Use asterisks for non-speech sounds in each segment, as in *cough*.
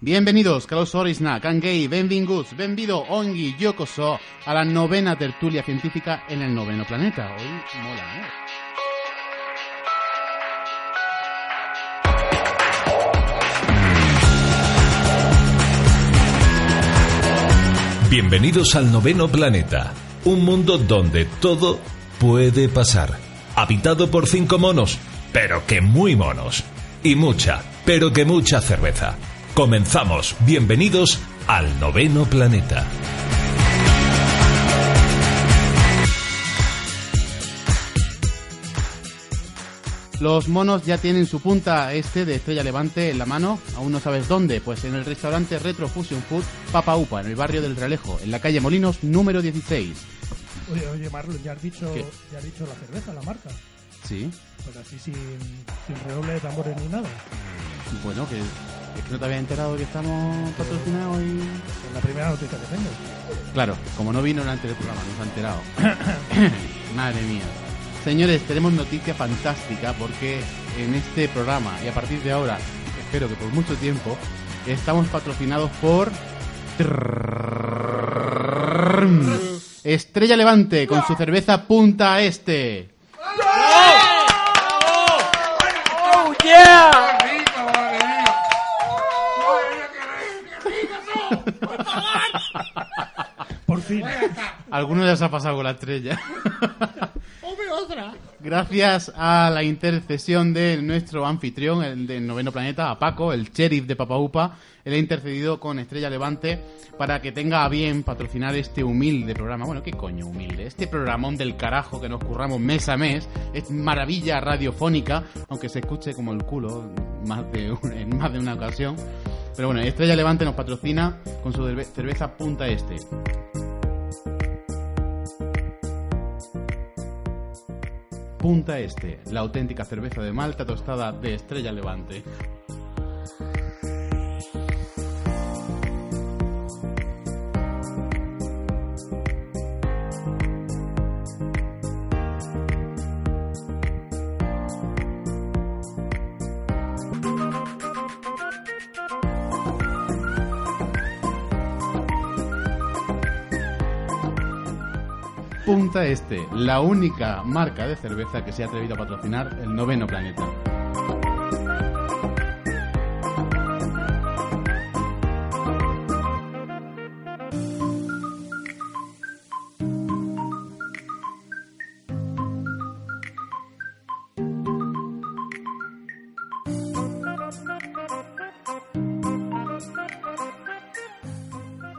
Bienvenidos, caros orisna, kangei, benvinguts, benvido, ongi, yokoso, a la novena tertulia científica en el noveno planeta. Hoy mola, ¿eh? Bienvenidos al noveno planeta, un mundo donde todo puede pasar. Habitado por cinco monos, pero que muy monos. Y mucha, pero que mucha cerveza. Comenzamos, bienvenidos al noveno planeta. Los monos ya tienen su punta este de Estrella Levante en la mano. ¿Aún no sabes dónde? Pues en el restaurante Retro Fusion Food Papa Upa, en el barrio del Realejo, en la calle Molinos, número 16. Oye, oye, Marlon, ya has dicho, ¿Qué? ya has dicho la cerveza, la marca. Sí. Pues así sin, sin redoble de tambores ni nada. Bueno, que es que no te había enterado que estamos patrocinados y... Es la primera noticia que tengo. Claro, como no vino en el anterior programa, nos ha enterado. *coughs* Madre mía. Señores, tenemos noticia fantástica porque en este programa y a partir de ahora, espero que por mucho tiempo, estamos patrocinados por Estrella Levante con su cerveza Punta Este. Por fin. Alguno ya se ha pasado con la estrella. *laughs* Gracias a la intercesión de nuestro anfitrión, el del noveno planeta, a Paco, el sheriff de Papaupa, él ha intercedido con Estrella Levante para que tenga a bien patrocinar este humilde programa. Bueno, ¿qué coño humilde? Este programón del carajo que nos curramos mes a mes, es maravilla radiofónica, aunque se escuche como el culo más de en más de una ocasión. Pero bueno, Estrella Levante nos patrocina con su cerve- cerveza Punta Este. Punta Este, la auténtica cerveza de Malta tostada de Estrella Levante. Punta Este, la única marca de cerveza que se ha atrevido a patrocinar el noveno planeta.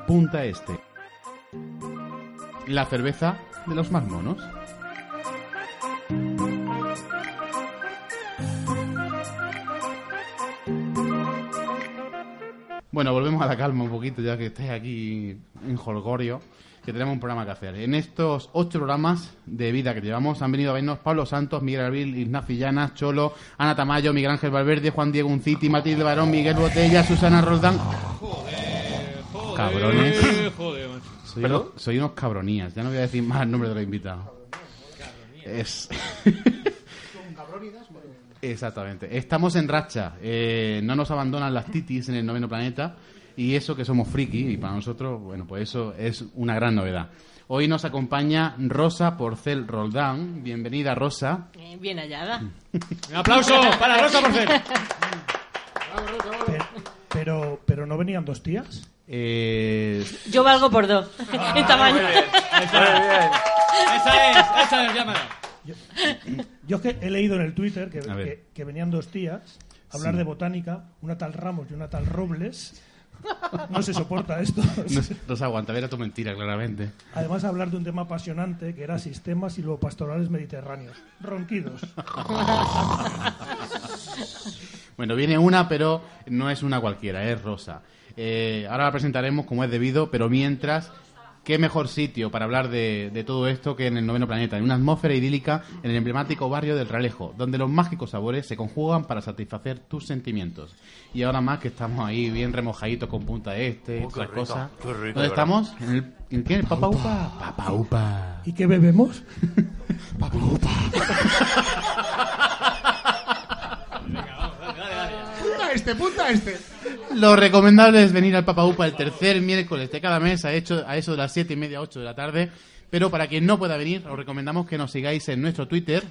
Punta Este. La cerveza de los más monos. Bueno, volvemos a la calma un poquito, ya que estáis aquí en Holgorio, que tenemos un programa que hacer. En estos ocho programas de vida que llevamos han venido a vernos Pablo Santos, Miguel Abril, Ignacio Llanas, Cholo, Ana Tamayo, Miguel Ángel Valverde, Juan Diego Unciti, Matilde Barón, Miguel Botella, Susana Roldán. Cabrones. Soy, unos, soy unos cabronías, ya no voy a decir más el nombre de los invitados. Es... *laughs* Exactamente. Estamos en racha. Eh, no nos abandonan las titis en el noveno planeta. Y eso que somos friki, y para nosotros, bueno, pues eso es una gran novedad. Hoy nos acompaña Rosa Porcel Roldán. Bienvenida, Rosa. Bien hallada. Un aplauso para Rosa Porcel. Pe- *laughs* Pero, pero no venían dos tías. Eh, Yo valgo por dos. Esta mañana. Esa es, esa es, llámala. Yo es que he leído en el Twitter que, A ver. que, que venían dos tías a hablar Sí. de botánica, una tal Ramos y una tal Robles. No se soporta esto. no, no se aguanta, ver a tu mentira, claramente. Además, hablar de un tema apasionante que era sistemas silvopastorales mediterráneos. Ronquidos. *laughs* Bueno, viene una, pero no es una cualquiera, es Rosa. Eh, ahora la presentaremos como es debido, pero mientras, qué mejor sitio para hablar de, de todo esto que en el noveno planeta, en una atmósfera idílica en el emblemático barrio del Ralejo, donde los mágicos sabores se conjugan para satisfacer tus sentimientos. Y ahora más que estamos ahí bien remojaditos con punta este, Oh, otras cosas. ¿Dónde estamos? ¿En el, en qué? ¿En el Papa Upa? Papa Upa. ¿Y qué bebemos? *laughs* Punta *laughs* este, punta este. Lo recomendable es venir al Papa Upa el tercer miércoles de cada mes a, hecho, a eso de las siete y media, 8 de la tarde. Pero para quien no pueda venir, os recomendamos que nos sigáis en nuestro Twitter.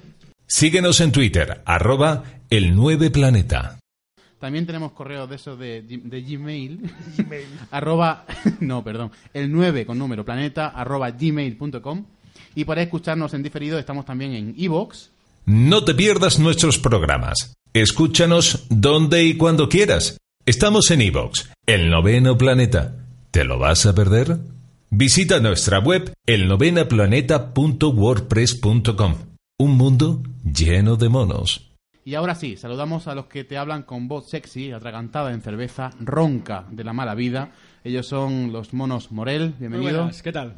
Síguenos en Twitter, arroba el 9 planeta. También tenemos correos de esos de, G- de Gmail. *laughs* arroba, *laughs* no, perdón. El 9 con número planeta arroba gmail.com. Y para escucharnos en diferido estamos también en iVoox. No te pierdas nuestros programas. Escúchanos donde y cuando quieras. Estamos en iVoox, el noveno planeta. ¿Te lo vas a perder? Visita nuestra web elnovenaplaneta.wordpress.com. Un mundo lleno de monos. Y ahora sí, saludamos a los que te hablan con voz sexy, atragantada en cerveza, ronca de la mala vida. Ellos son los monos Morel, Muy bienvenido. buenas, ¿qué tal?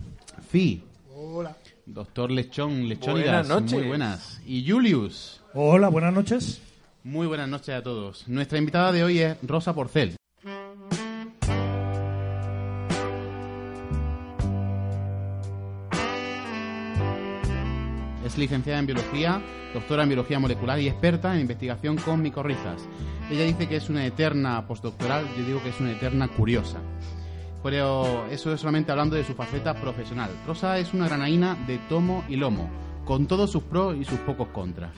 Fi. Hola. Doctor Lechón, Lechónidas, Buenas noches. muy buenas. Y Julius, Hola, buenas noches. Muy buenas noches a todos. Nuestra invitada de hoy es Rosa Porcel. Es licenciada en biología, doctora en biología molecular y experta en investigación con micorrizas. Ella dice que es una eterna postdoctoral, yo digo que es una eterna curiosa. Pero eso es solamente hablando de su faceta profesional. Rosa es una granaína de tomo y lomo, con todos sus pros y sus pocos contras.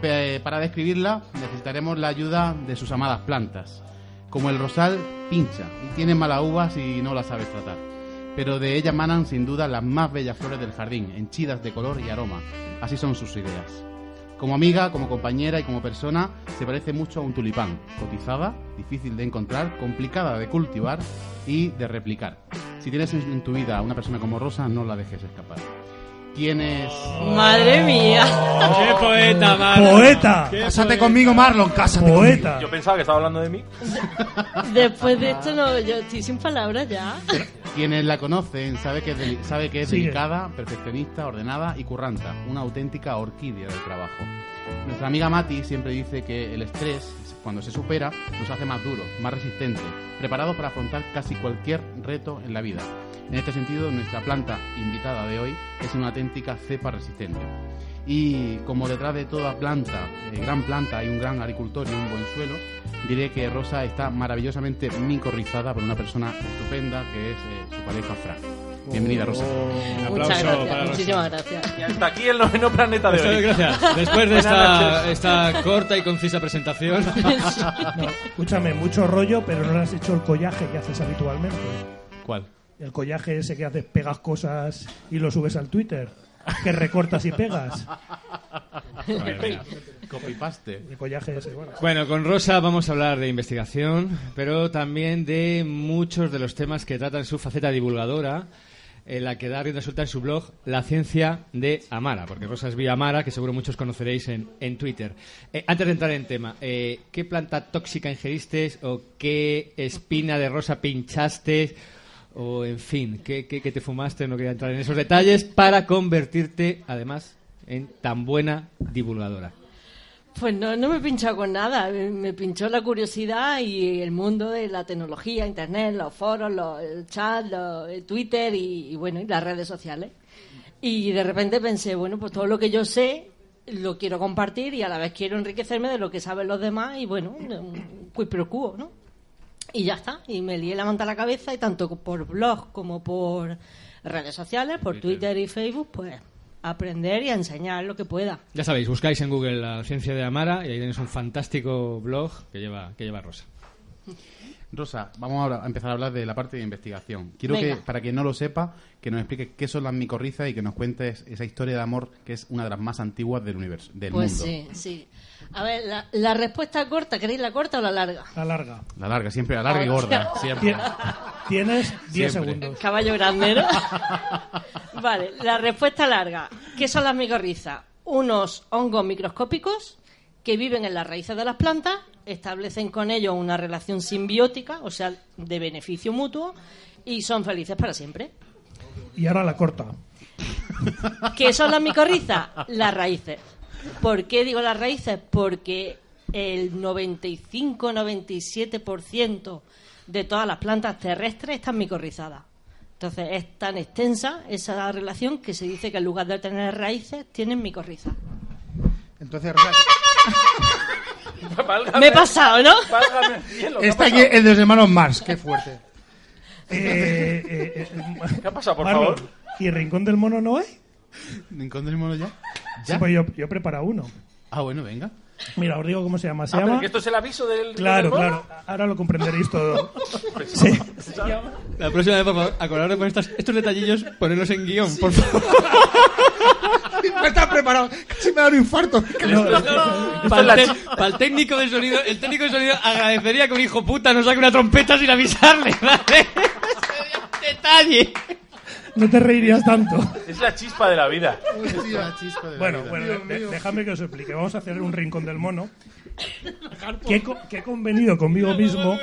Pe- Para describirla necesitaremos la ayuda de sus amadas plantas. Como el rosal, pincha y tiene malas uvas y no la sabes tratar. Pero de ella manan sin duda las más bellas flores del jardín, henchidas de color y aroma. Así son sus ideas. Como amiga, como compañera y como persona, se parece mucho a un tulipán. Cotizada, difícil de encontrar, complicada de cultivar y de replicar. Si tienes en en tu vida a una persona como Rosa, no la dejes escapar. Tienes... Madre mía. *laughs* ¡Qué poeta, Marlon! ¡Poeta! ¡Qué Cásate poeta! conmigo, Marlon, cásate ¡Poeta! Yo pensaba que estaba hablando de mí. *laughs* Después de esto, no, yo estoy sin palabras ya. Quienes la conocen sabe que es, deli- sabe que es Sigue. delicada, perfeccionista, ordenada y curranta, una auténtica orquídea del trabajo. Nuestra amiga Mati siempre dice que el estrés, cuando se supera, nos hace más duros, más resistentes, preparados para afrontar casi cualquier reto en la vida. En este sentido, nuestra planta invitada de hoy es una auténtica cepa resistente. Y como detrás de toda planta, eh, gran planta, hay un gran agricultor y un buen suelo, diré que Rosa está maravillosamente micorrizada por una persona estupenda que es eh, su pareja Fran. Bienvenida, Rosa. Un Muchas aplauso gracias, para Rosa. muchísimas gracias. Y hasta aquí el noveno planeta de Muchas hoy. gracias. *laughs* Después de esta, esta corta y concisa presentación, *laughs* No, escúchame, mucho rollo, pero no le has hecho el collaje que haces habitualmente. ¿Cuál? El collaje ese que haces, pegas cosas y lo subes al Twitter. Que recortas y pegas. Copy-paste. El collaje ese, bueno. Bueno, con Rosa vamos a hablar de investigación, pero también de muchos de los temas que trata en su faceta divulgadora, en la que da rienda suelta en su blog La Ciencia de Amara, porque Rosa es vía Amara, que seguro muchos conoceréis en, en Twitter. Eh, antes de entrar en tema, eh, ¿qué planta tóxica ingeriste o qué espina de rosa pinchaste? O, en fin, ¿qué, qué, te fumaste? No quería entrar en esos detalles para convertirte, además, en tan buena divulgadora. Pues no, no me he pinchado con nada. Me pinchó la curiosidad y el mundo de la tecnología, Internet, los foros, los, el chat, los, Twitter y, bueno, y las redes sociales. Y de repente pensé, bueno, pues todo lo que yo sé lo quiero compartir y a la vez quiero enriquecerme de lo que saben los demás y bueno, un quid ¿no? Y ya está. Y me lié la manta a la cabeza y tanto por blog como por redes sociales, por Twitter y Facebook, pues aprender y a enseñar lo que pueda. Ya sabéis, buscáis en Google la ciencia de Amara y ahí tenéis un fantástico blog que lleva, que lleva Rosa. Rosa, vamos ahora a empezar a hablar de la parte de investigación. Quiero Venga. que, para quien no lo sepa, que nos expliques qué son las micorrizas y que nos cuentes esa historia de amor que es una de las más antiguas del universo, del Pues mundo. sí, sí. A ver, la, la respuesta corta, ¿queréis la corta o la larga? Alarga. La larga, siempre la larga y gorda, *laughs* siempre. Tienes 10 Siempre. segundos. Caballo grande, ¿no? *laughs* vale, la respuesta larga. ¿Qué son las micorrizas? Unos hongos microscópicos que viven en las raíces de las plantas establecen con ellos una relación simbiótica, o sea, de beneficio mutuo, y son felices para siempre. Y ahora la corta. ¿Qué son las micorrizas? Las raíces. ¿Por qué digo las raíces? Porque el 95-97% de todas las plantas terrestres están micorrizadas. Entonces es tan extensa esa relación que se dice que en lugar de tener raíces, tienen micorrizas. Entonces, *laughs* Válgame, Me he pasado, ¿no? válgame el cielo, ¿qué ha está aquí pasado? el de los hermanos Mars, qué fuerte. *laughs* Eh, eh, eh, ¿Qué ha pasado, por Marlon, favor? ¿Y Rincón del Mono no hay? ¿Rincón del mono ya? Sí, ¿Ya? pues yo, yo he preparado uno. Ah, bueno, venga. Mira, os digo cómo se llama. Se Ah, pero llama... que esto es el aviso del... Claro, del claro. Ahora lo comprenderéis todo. *laughs* Sí. La próxima vez, por favor, acordaros con estas- estos detallillos, ponerlos en guion, por favor. *laughs* No está preparado. Casi me da un infarto. No, Para el, para el técnico de sonido, el técnico de sonido agradecería que un hijo puta nos saque una trompeta sin avisarle, ¿vale? *laughs* Detalle. No te reirías tanto. Es la chispa de la vida. La chispa de la Bueno, vida. bueno, de- déjame que os explique. Vamos a hacer un rincón del mono. Que he, co- que he convenido conmigo mismo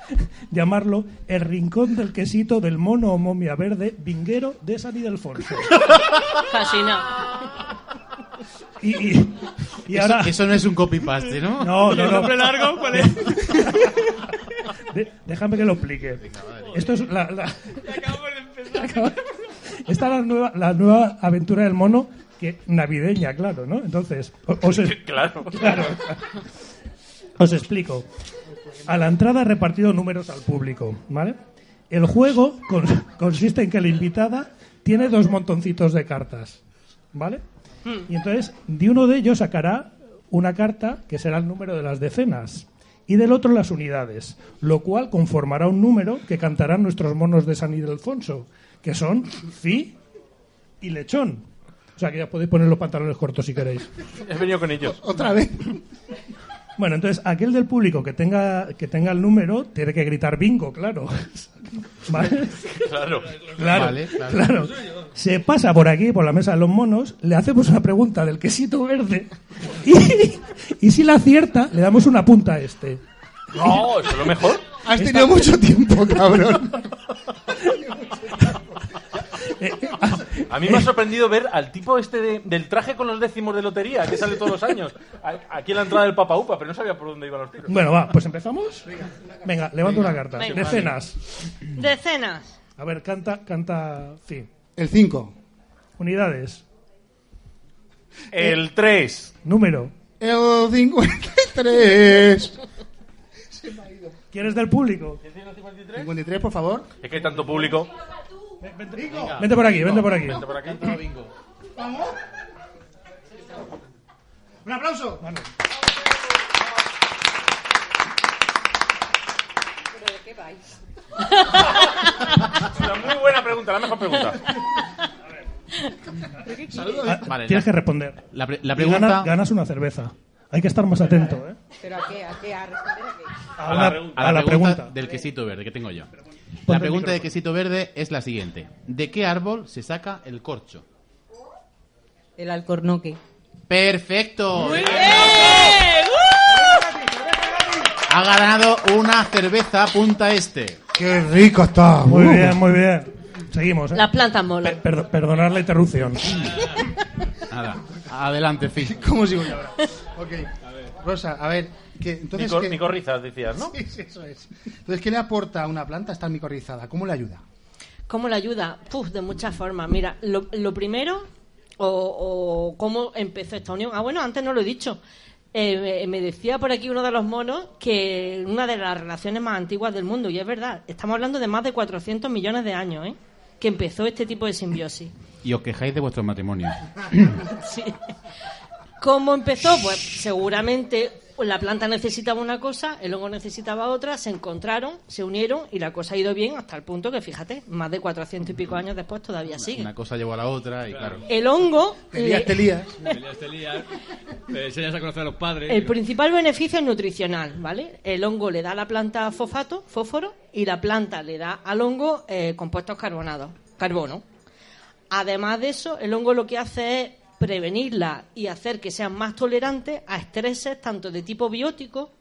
*laughs* llamarlo el rincón del quesito del mono o momia verde vinguero de San Ildefonso. *laughs* Fascina. Y, y, y ahora. Eso, eso no es un copy-paste, ¿no? No, no, ¿El nombre no. largo cuál es? *laughs* De- déjame que lo explique. Esto es la, la- Acabamos de empezar. Esta es la nueva, la nueva aventura del mono, que navideña, claro, ¿no? Entonces, os, es- *laughs* Claro. Claro. Os explico. A la entrada he repartido números al público, ¿vale? El juego con- consiste en que la invitada tiene dos montoncitos de cartas, ¿vale? Y entonces, de uno de ellos sacará una carta que será el número de las decenas y del otro las unidades, lo cual conformará un número que cantarán nuestros monos de San Ildefonso, que son Fi y Lechón. O sea que ya podéis poner los pantalones cortos si queréis. He venido con ellos. Otra vez. Bueno, entonces aquel del público que tenga que tenga el número tiene que gritar bingo, claro. ¿Vale? Claro. Claro, Vale, claro. claro. Se pasa por aquí, por la mesa de los monos, le hacemos una pregunta del quesito verde y, y si la acierta, le damos una punta a este. No, eso es lo mejor. Has tenido mucho tiempo, cabrón. A mí me ha sorprendido ver al tipo este de- del traje con los décimos de lotería que sale todos los años. A- Aquí en la entrada del Papa Upa, pero no sabía por dónde iban los tiros. Bueno, va, pues empezamos. Venga, levanta una carta. Venga. Decenas. Decenas. A ver, canta, canta, sí. El 5. Unidades. El 3. Número. El 53. ¿Quién es del público? 53, por favor. Es que hay tanto público. Vente por aquí, vente por aquí. Vente por aquí. Un aplauso. Una muy buena pregunta, la mejor pregunta. Ah, Vale, Tienes la- que responder. La, pre- la Y pregunta... ganas, ganas una cerveza. Hay que estar más atento, ¿eh? ¿Pero a qué? ¿A qué? ¿A responder a qué? A, la pregunta. a la pregunta. del quesito verde que tengo yo. La pregunta de quesito verde es la siguiente. ¿De qué árbol se saca el corcho? El alcornoque. ¡Perfecto! Ha ganado una cerveza punta este. Qué rico está. Muy Uh. bien, muy bien. Seguimos, ¿eh? Las plantas molan. Per- perdonar la interrupción. Nada. Adelante, Phil. *laughs* ¿Cómo sigo yo ahora? Ok. Rosa, a ver. Que, entonces, Micor- ¿qué- Micorrizas, decías, ¿no? *laughs* Sí, sí, eso es. Entonces, ¿qué le aporta a una planta estar micorrizada? ¿Cómo le ayuda? ¿Cómo le ayuda? Puf, de muchas formas. Mira, lo, lo primero, o, o cómo empezó esta unión. Ah, bueno, antes no lo he dicho. Eh, me- decía por aquí uno de los monos que una de las relaciones más antiguas del mundo, y es verdad, estamos hablando de más de 400 millones de años, ¿eh? que empezó este tipo de simbiosis. Y os quejáis de vuestro matrimonio. *laughs* Sí. ¿Cómo empezó? Pues seguramente la planta necesitaba una cosa, el hongo necesitaba otra, se encontraron, se unieron y la cosa ha ido bien hasta el punto que, fíjate, más de 400 y pico años después todavía sigue. Una cosa llevó a la otra y claro. El hongo, Te lías, le- te lías. Te lías, te enseñas a conocer a los padres. el principal beneficio es nutricional, ¿vale? El hongo le da a la planta fosfato, fósforo, y la planta le da al hongo eh, compuestos carbonados, carbono. Además de eso, el hongo lo que hace es prevenirla y hacer que sean más tolerantes a estreses tanto de tipo biótico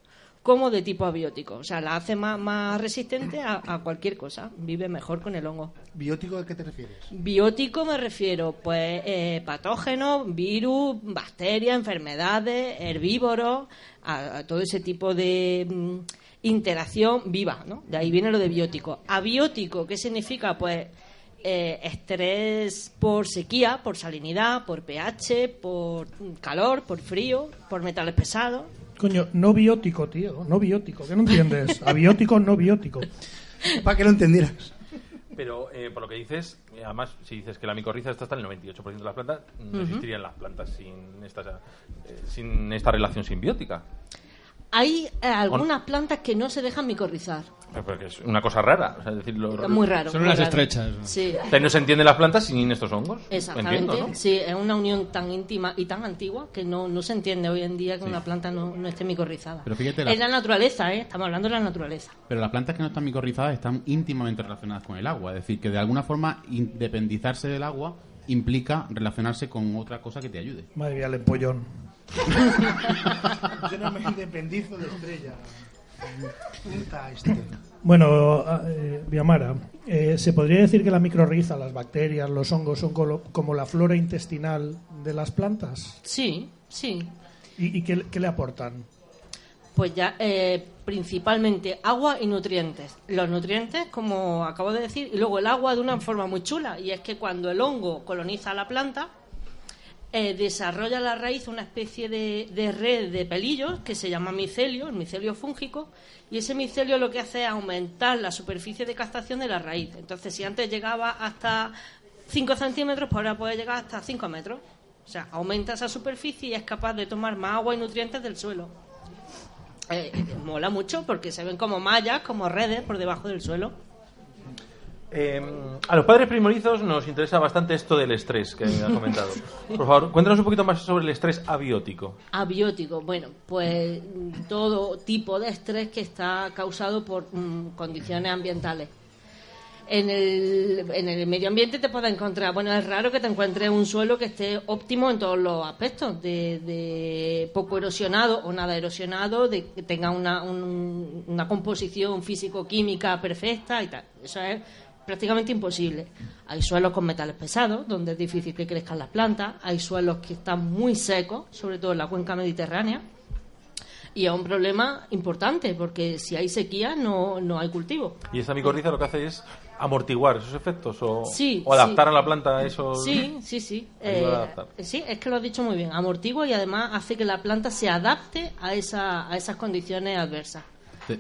como de tipo abiótico. O sea, la hace más, más resistente a, a cualquier cosa. Vive mejor con el hongo. ¿Biótico a qué te refieres? Biótico me refiero, pues, eh, patógenos, virus, bacterias, enfermedades, herbívoros, a, a todo ese tipo de mm, interacción viva, ¿no? De ahí viene lo de biótico. Abiótico, ¿qué significa? Pues eh, estrés por sequía, por salinidad, por pH, por calor, por frío, por metales pesados. Coño, no biótico, tío. No biótico. ¿Qué no entiendes? *laughs* Abiótico, no biótico. Para que lo entendieras. Pero eh, por lo que dices, eh, además, si dices que la micorriza está hasta el 98% de las plantas, no existirían las plantas sin esta, eh, sin esta relación simbiótica. Hay eh, algunas plantas que no se dejan micorrizar. Porque es una cosa rara. o sea, es decir, lo- muy raro. Son muy unas raro. estrechas. Sí. O sea, no se entienden las plantas sin estos hongos. Exactamente. Entiendo, ¿no? Sí, es una unión tan íntima y tan antigua que no, no se entiende hoy en día que una planta no, no esté micorrizada. Pero fíjate, la- Es la naturaleza, ¿eh? Estamos hablando de la naturaleza. Pero las plantas que no están micorrizadas están íntimamente relacionadas con el agua. Es decir, que de alguna forma independizarse del agua implica relacionarse con otra cosa que te ayude. Madre mía, el empollón. Yo no me independizo de estrella. Punta este. Bueno, eh, Viamara, eh, ¿se podría decir que la microrriza, las bacterias, los hongos son colo- como la flora intestinal de las plantas? Sí, sí. ¿Y, y qué, qué le aportan? Pues ya, eh, principalmente agua y nutrientes. Los nutrientes, como acabo de decir, y luego el agua de una forma muy chula. Y es que cuando el hongo coloniza la planta, eh, desarrolla la raíz una especie de, red de pelillos que se llama micelio, el micelio fúngico, y ese micelio lo que hace es aumentar la superficie de captación de la raíz. Entonces, si antes llegaba hasta 5 centímetros, pues ahora puede llegar hasta 5 metros. O sea, aumenta esa superficie y es capaz de tomar más agua y nutrientes del suelo. Eh, mola mucho porque se ven como mallas, como redes por debajo del suelo. Eh, a los padres primorizos nos interesa bastante esto del estrés que has *laughs* comentado. Por favor, cuéntanos un poquito más sobre el estrés abiótico. Abiótico, bueno, pues mm, todo tipo de estrés que está causado por mm, condiciones ambientales. En el, en el medio ambiente te puedes encontrar, bueno, es raro que te encuentres un suelo que esté óptimo en todos los aspectos, de, de poco erosionado o nada erosionado, de que tenga una, un- una composición físico-química perfecta y tal. Eso es prácticamente imposible. Hay suelos con metales pesados, donde es difícil que crezcan las plantas, hay suelos que están muy secos, sobre todo en la cuenca mediterránea, y es un problema importante, porque si hay sequía no, no hay cultivo. Y esta micorriza lo que hace es amortiguar esos efectos o, Sí, o adaptar sí. a la planta a esos. Sí, sí, sí. *laughs* Eh, sí, es que lo has dicho muy bien. Amortigua y además hace que la planta se adapte a, esa, a esas condiciones adversas.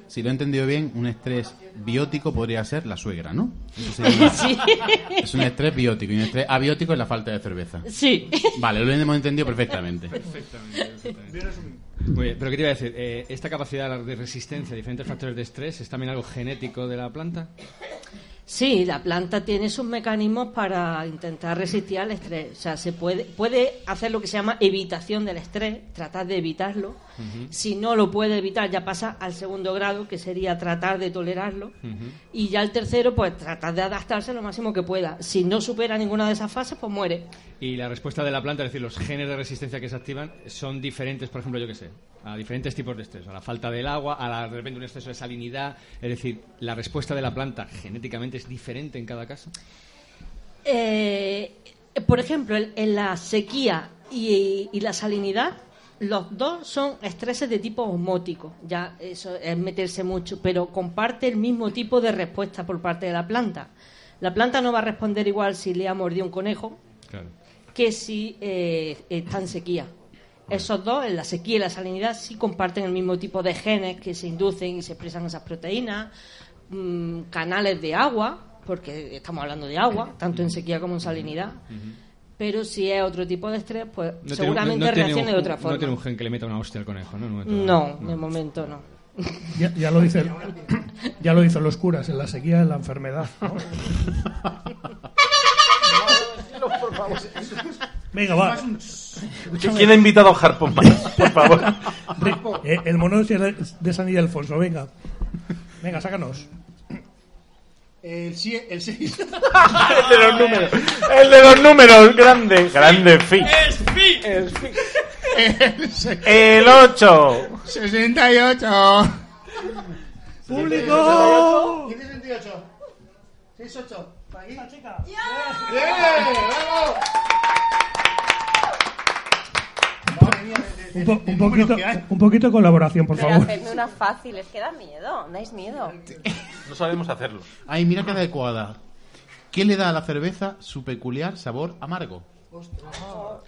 Si lo he entendido bien, un estrés biótico podría ser la suegra, ¿no? Eso sería- *laughs* Sí. Es un estrés biótico y un estrés abiótico es la falta de cerveza. Sí. Vale, lo hemos entendido perfectamente. Muy bien, pero ¿qué te iba a decir? Eh, ¿Esta capacidad de resistencia a diferentes factores de estrés es también algo genético de la planta? Sí, la planta tiene sus mecanismos para intentar resistir al estrés. O sea, se puede, puede hacer lo que se llama evitación del estrés, tratar de evitarlo. Si no lo puede evitar, ya pasa al segundo grado, que sería tratar de tolerarlo. Y ya el tercero, pues tratar de adaptarse lo máximo que pueda. Si no supera ninguna de esas fases, pues muere. Y la respuesta de la planta, es decir, los genes de resistencia que se activan, son diferentes, por ejemplo, yo qué sé, a diferentes tipos de estrés, a la falta del agua, a la, de repente un exceso de salinidad. Es decir, la respuesta de la planta genéticamente es diferente en cada caso. Eh, por ejemplo, en, en la sequía y, y la salinidad, los dos son estreses de tipo osmótico. Ya eso es meterse mucho, pero comparte el mismo tipo de respuesta por parte de la planta. La planta no va a responder igual si le ha mordido un conejo Claro. Que si eh, está en sequía. Esos dos, en la sequía y la salinidad, sí comparten el mismo tipo de genes que se inducen y se expresan esas proteínas, mm, canales de agua, porque estamos hablando de agua, tanto en sequía como en salinidad. Pero si es otro tipo de estrés, pues No tiene- seguramente no- no reaccione un- de otra No forma. tiene un gen que le meta una hostia al conejo, ¿no? No, de momento no. Ya, ya lo dicen, *laughs* ya lo dicen los curas, en la sequía es la enfermedad. *laughs* ¿no? Venga, va. ¿Quién ha invitado a Harpon más? Por favor. Eh, el mono de San Ildefonso, venga. Venga, sácanos. El 6. El seis. *laughs* el de los números. El de los números, grande. Grande, fi. ¡Es fi! El 8. 68. ¡Público! 68. 68. ¿Por aquí? chica. ¡Bien! ¡Bravo! Madre mía, de- de- Un, po- de un números poquito, que hay. un poquito de colaboración, por Pero favor. hacedme una fácil, es que da miedo, dais miedo. No sabemos hacerlo. Ay, mira qué adecuada. ¿Qué le da a la cerveza su peculiar sabor amargo?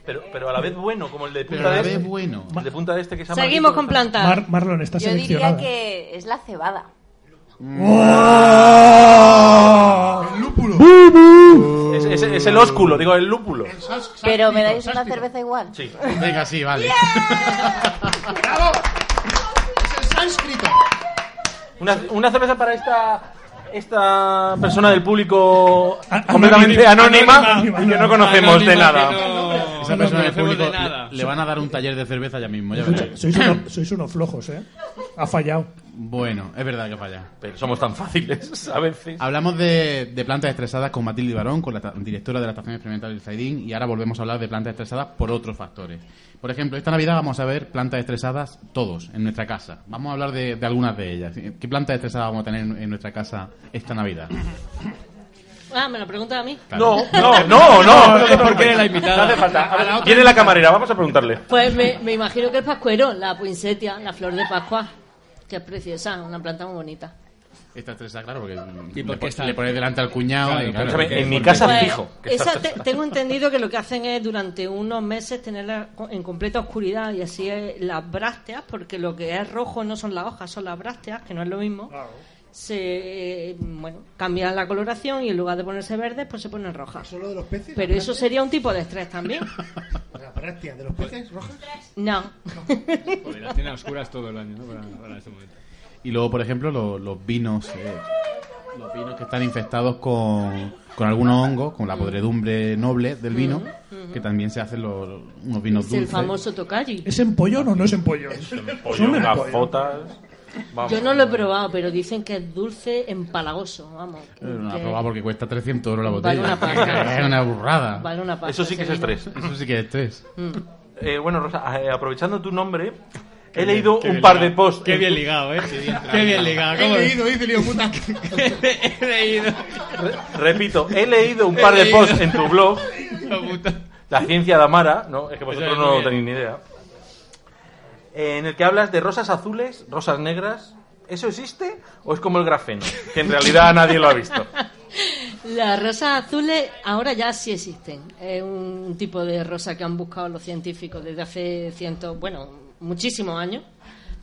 Pero, pero a la vez bueno, como el de Pero punta a la de vez este. bueno. El de punta de este que se Seguimos con plantas. Mar- Marlon está Yo diría seleccionada. que es la cebada. El lúpulo. Es, es- es el ósculo, digo, el lúpulo. El Pero me dais una cerveza igual. Sí. Venga, sí, vale. ¡Bravo! Es el sánscrito. Una, una cerveza para esta esta persona del público completamente anónima, anónima, y que no conocemos de nada. no- Esa no persona del público de nada. le, le van a dar un taller de cerveza ya mismo, ya. Sois, uno- sois unos flojos, ¿eh? Ha fallado. Bueno, es verdad que falla. Pero somos tan fáciles *laughs* a veces. Hablamos de, de plantas estresadas con Matilde Barón, con la directora de la Estación Experimental del Zaidín, y ahora volvemos a hablar de plantas estresadas por otros factores. Por ejemplo, esta Navidad vamos a ver plantas estresadas todos, en nuestra casa. Vamos a hablar de, de algunas de ellas. ¿Qué plantas estresadas vamos a tener en, en nuestra casa esta Navidad? *coughs* Ah, me lo preguntas a mí. *laughs* No, no, no, no. Es porque la invitada. No hace falta. A ver, viene la camarera, vamos a preguntarle. Pues me, me imagino que el pascuero, la puinsetia, la flor de Pascua, que es preciosa, una planta muy bonita. Esta estresada, claro, porque ¿Y le, por qué po- está? le pones delante al cuñado Claro, y claro, Escúchame, porque- en mi casa Pues, fijo. que está esa te- estresada. tengo entendido que lo que hacen es durante unos meses tenerla co- en completa oscuridad y así es las brácteas, porque lo que es rojo no son las hojas, son las brácteas, que no es lo mismo. Se eh, bueno, cambian la coloración y en lugar de ponerse verdes, pues se ponen rojas. ¿Solo de los peces? Pero eso sería un tipo de estrés también. *laughs* La de los peces rojas. No. *laughs* Joder, las tiene a oscuras todo el año, ¿no? Para, para este momento. Y luego, por ejemplo, lo- los vinos, eh, los vinos que están infectados con, con algunos hongos, con la podredumbre noble del vino, que también se hacen los, unos vinos Es el dulces. famoso tocayi. ¿Es empollón o no es empollón? *laughs* Pollo, Son empollón. gafotas. Vamos. Yo no lo he probado, pero dicen que es dulce empalagoso, vamos. Eh, No que he probado porque cuesta 300 euros la Vale botella. una pasta. *laughs* es una burrada. Vale una pasta Eso sí que es estrés. Eso sí que es estrés. Eh, bueno, Rosa, eh, aprovechando tu nombre, he leído Qué un bien par de ligado. posts. Qué en bien ligado, ¿eh? *laughs* Qué bien ligado. He leído, dice hijo puta. *laughs* He leído. Re- Repito, he leído un par de leído. posts en tu blog, La puta. La ciencia de Amara, ¿no? Es que vosotros no bien. tenéis ni idea. Eh, en el que hablas de rosas azules, rosas negras. ¿Eso existe o es como el grafeno? Que en realidad nadie lo ha visto. *laughs* Las rosas azules ahora ya sí existen. Es un tipo de rosa que han buscado los científicos desde hace cientos, bueno, muchísimos años,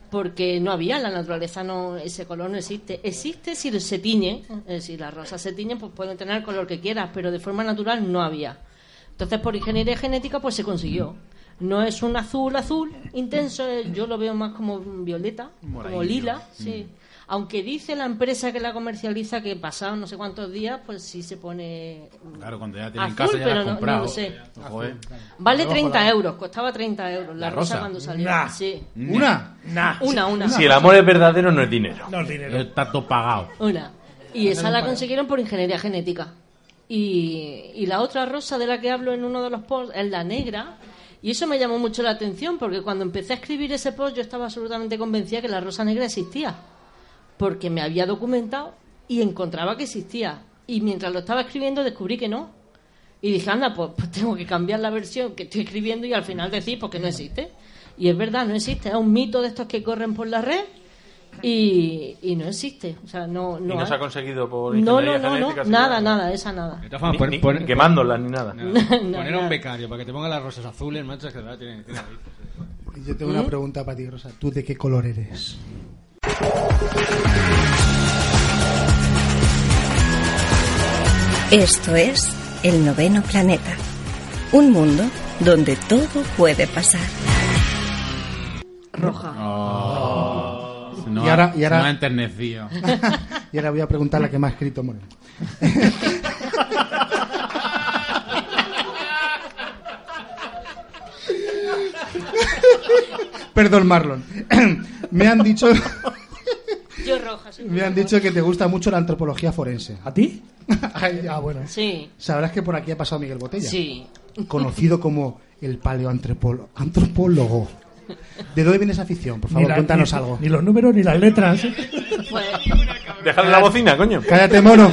porque no había en la naturaleza, no ese color no existe. Existe si se tiñen, decir, las rosas se tiñen, pues pueden tener el color que quieras, pero de forma natural no había. Entonces, por ingeniería genética, pues se consiguió. No es un azul azul intenso, eh, yo lo veo más como violeta, como Moradillo. lila, sí. Aunque dice la empresa que la comercializa que pasados no sé cuántos días, pues sí se pone. Claro, cuando ya en Azul, casa ya pero la has no- no lo sé. Joder. Vale 30 euros, costaba 30 euros la, ¿La rosa, rosa? cuando salió. Nah. Sí. Una. Nah. Una, una. Si el amor es verdadero, no es dinero. No es dinero. Está todo pagado. Una. Y esa la consiguieron por ingeniería genética. Y, y la otra rosa de la que hablo en uno de los posts es la negra. Y eso me llamó mucho la atención porque cuando empecé a escribir ese post yo estaba absolutamente convencida que la rosa negra existía. Porque me había documentado y encontraba que existía. Y mientras lo estaba escribiendo descubrí que no. Y dije, anda, pues, pues tengo que cambiar la versión que estoy escribiendo y al final decir porque no existe. Y es verdad, no existe. Es un mito de estos que corren por la red y, y no existe. O sea, no, no, y no se ha conseguido por No, no, no, no, nada, nada, esa nada. De todas formas, Ni, quemándola ni nada. *laughs* No, No, poner a un becario para que te ponga las rosas azules, macho, es que de verdad tiene, tiene. Y yo tengo una pregunta para ti, Rosa. ¿Tú de qué color eres? Esto es El Noveno Planeta. Un mundo donde todo puede pasar. Roja. Se nos Y ahora- ha- y ahora- enternecido. *laughs* Y ahora voy a preguntar la que me ha escrito Moreno. *laughs* Perdón, Marlon. *clears throat* me han dicho *laughs* Yo roja, sí. me han dicho que te gusta mucho la antropología forense. ¿A ti? Ay, ah, bueno. Sí, Sabrás que por aquí ha pasado Miguel Botella. sí. Conocido como el paleoantropólogo. *laughs* ¿De dónde viene esa afición? Por favor, la- cuéntanos ni- algo. Ni los números ni las letras. Pues, Dejadle la bocina, coño. Cállate, mono.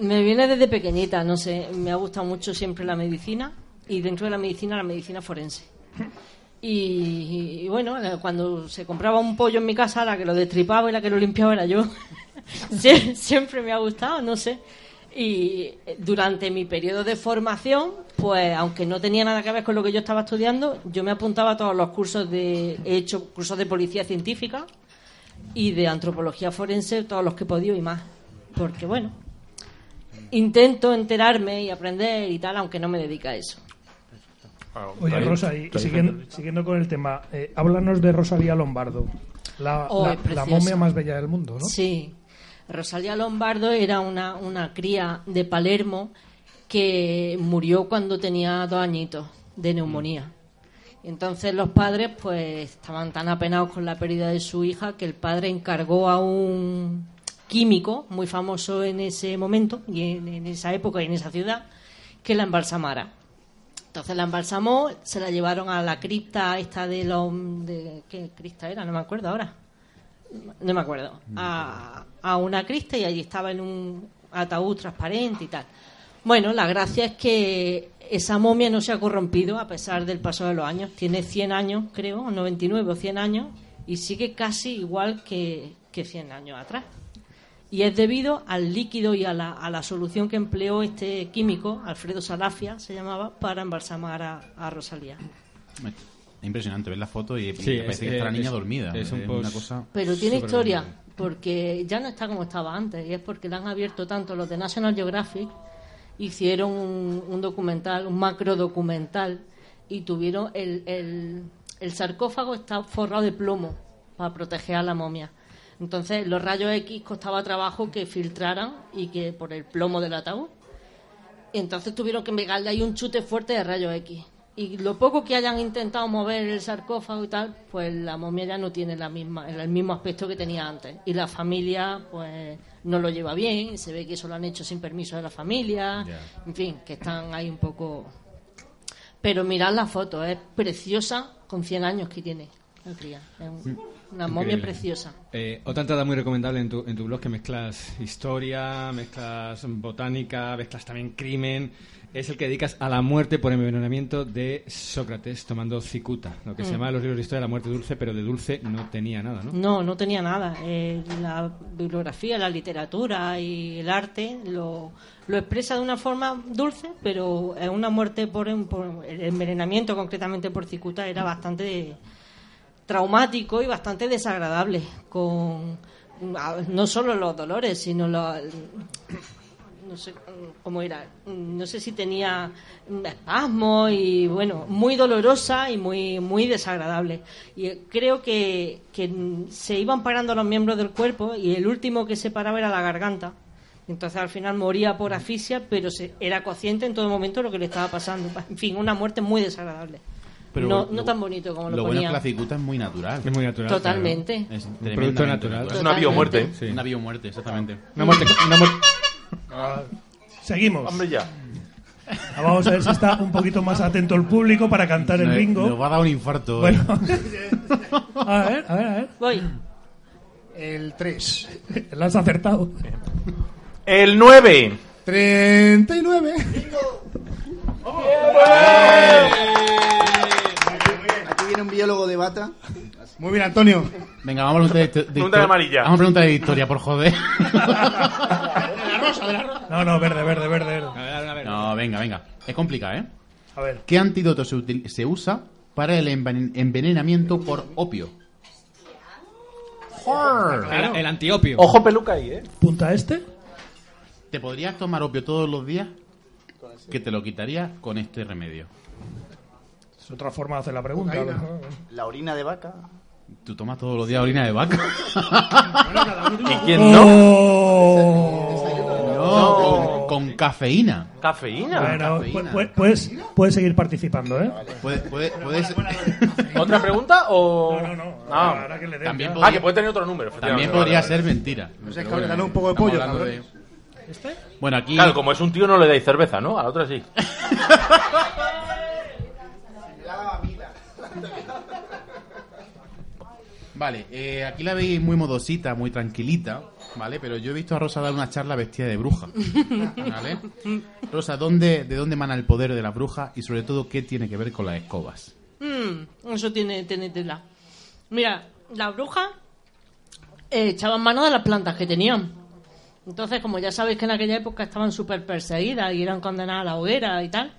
me viene desde pequeñita, no sé, me ha gustado mucho siempre la medicina y dentro de la medicina la medicina forense. Y, y bueno, eh, cuando se compraba un pollo en mi casa, la que lo destripaba y la que lo limpiaba era yo. *laughs* Sie- siempre me ha gustado, no sé. Y durante mi periodo de formación, pues aunque no tenía nada que ver con lo que yo estaba estudiando, yo me apuntaba a todos los cursos de... He hecho cursos de policía científica y de antropología forense, todos los que he podido y más. Porque bueno, intento enterarme y aprender y tal, aunque no me dedica a eso. Oye, Rosa, y siguiendo, siguiendo con el tema, eh, háblanos de Rosalía Lombardo, la, Oh, la- momia más bella del mundo, ¿no? Sí. Rosalía Lombardo era una, una cría de Palermo que murió cuando tenía dos añitos de neumonía. Y entonces los padres pues estaban tan apenados con la pérdida de su hija que el padre encargó a un químico muy famoso en ese momento y en, en esa época y en esa ciudad que la embalsamara. Entonces la embalsamó, se la llevaron a la cripta esta de los... De, ¿Qué cripta era? No me acuerdo ahora. No me acuerdo. A, a una crista y allí estaba en un ataúd transparente y tal. Bueno, la gracia es que esa momia no se ha corrompido a pesar del paso de los años. Tiene 100 años, creo, 99 o 100 años, y sigue casi igual que, que 100 años atrás. Y es debido al líquido y a la, a la solución que empleó este químico, Alfredo Salafia se llamaba, para embalsamar a, a Rosalía. Es impresionante ver la foto y, parece es- que está la es- niña dormida. es un una cosa... Pero tiene historia, porque ya no está como estaba antes, y es porque le han abierto tanto los de National Geographic, hicieron un, un documental, un macro documental, y tuvieron el, el, el sarcófago está forrado de plomo para proteger a la momia. Entonces los rayos X costaba trabajo que filtraran y que por el plomo del ataúd. Y entonces tuvieron que pegarle ahí un chute fuerte de rayos X. Y lo poco que hayan intentado mover el sarcófago y tal, pues la momia ya no tiene la misma, el mismo aspecto que tenía antes. Y la familia, pues, no lo lleva bien, se ve que eso lo han hecho sin permiso de la familia. En fin, que están ahí un poco. Pero mirad la foto, es preciosa con 100 años que tiene la cría. Es un- una momia Increíble. preciosa. Eh, otra entrada muy recomendable en tu, en tu blog que mezclas historia, mezclas botánica, mezclas también crimen. Es el que dedicas a la muerte por envenenamiento de Sócrates tomando cicuta, lo que se Mm. llama en los libros de historia la muerte dulce, pero de dulce no tenía nada, ¿no? No, no tenía nada. Eh, la bibliografía, la literatura y el arte lo, lo expresa de una forma dulce, pero es una muerte por, por el envenenamiento, concretamente por cicuta, era bastante traumático y bastante desagradable. Con no solo los dolores, sino los no sé cómo era, no sé si tenía espasmos y bueno, muy dolorosa y muy muy desagradable. Y eh, creo que, que se iban parando los miembros del cuerpo y el último que se paraba era la garganta. Entonces al final moría por asfixia, pero se, era consciente en todo momento de lo que le estaba pasando. En fin, una muerte muy desagradable. Pero no, lo- no tan bonito como lo, Lo bueno es que la cicuta es muy natural. Es muy natural. Totalmente. Es Un producto natural. Es una biomuerte. Sí. Una biomuerte, exactamente. Una muerte, una muerte- Seguimos. Hombre, ya. Ah, Vamos a ver si está un poquito más atento el público para cantar el bingo. Nos va a dar un infarto. Bueno, eh. *laughs* a ver, a ver, a ver. Voy. El 3. La has acertado. El 9. 39. Aquí viene un biólogo de bata. Muy bien, Antonio. Venga, vamos a preguntar de, de Pregunta de historia. amarilla. Vamos a preguntar de historia, por joder. *laughs* No, no, verde, verde, verde. verde. A ver, a ver. No, venga, venga. Es complicado, ¿eh? A ver. ¿Qué antídoto se, util- se usa para el enven- envenenamiento por opio? El, el antiopio. Ojo peluca ahí, ¿eh? ¿Punta este? ¿Te podrías tomar opio todos los días? Que te lo quitaría con este remedio. Es otra forma de hacer la pregunta. ¿no? La orina de vaca. ¿Tú tomas todos los días orina de vaca? ¿Y quién no? Oh. No, con, con cafeína. Cafeína. Bueno, Cafeína. puedes, puedes seguir participando, ¿eh? Puede- puede- puedes- ¿Otra pregunta o.? No, no, no. Ah. Ahora que le den También podría- Ah, que puede tener otro número. También podría ser mentira. Pues es que bueno, dale un poco de pollo, de- cabrones. Bueno, aquí... Claro, como es un tío no le dais cerveza, ¿no? A la otra sí. *laughs* *laughs* Vale, eh, aquí la veis muy modosita, muy tranquilita, ¿vale? Pero yo he visto a Rosa dar una charla vestida de bruja, ¿vale? *laughs* Rosa, ¿dónde, ¿de dónde emana el poder de la bruja y sobre todo qué tiene que ver con las escobas? Mm, eso tiene, tiene tela. Mira, las brujas eh, echaban mano de las plantas que tenían. Entonces, como ya sabéis que en aquella época estaban súper perseguidas y eran condenadas a la hoguera y tal,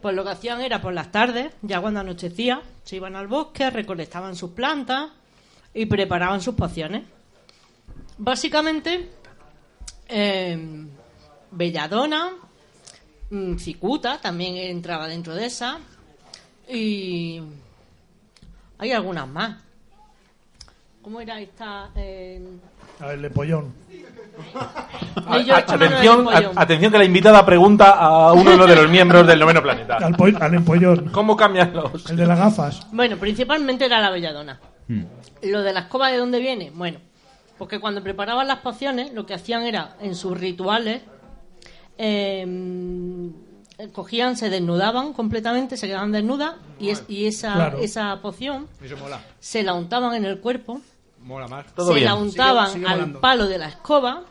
pues lo que hacían era por las tardes, ya cuando anochecía, se iban al bosque, recolectaban sus plantas y preparaban sus pociones. Básicamente, eh, Belladona, mm, Cicuta también entraba dentro de esa y hay algunas más. ¿Cómo era esta? Eh, A ver, el pollón. Atención, a- atención que la invitada pregunta a uno de los miembros del noveno planeta. Al, po- al empollón. ¿Cómo cambian los...? El de las gafas. Bueno, principalmente era la belladona. Lo de la escoba, ¿de dónde viene? Bueno, porque cuando preparaban las pociones, lo que hacían era, en sus rituales, eh, cogían, se desnudaban completamente, se quedaban desnudas, y, es- y esa, Claro. esa poción se la untaban en el cuerpo, Mola más. se la untaban al palo de la escoba,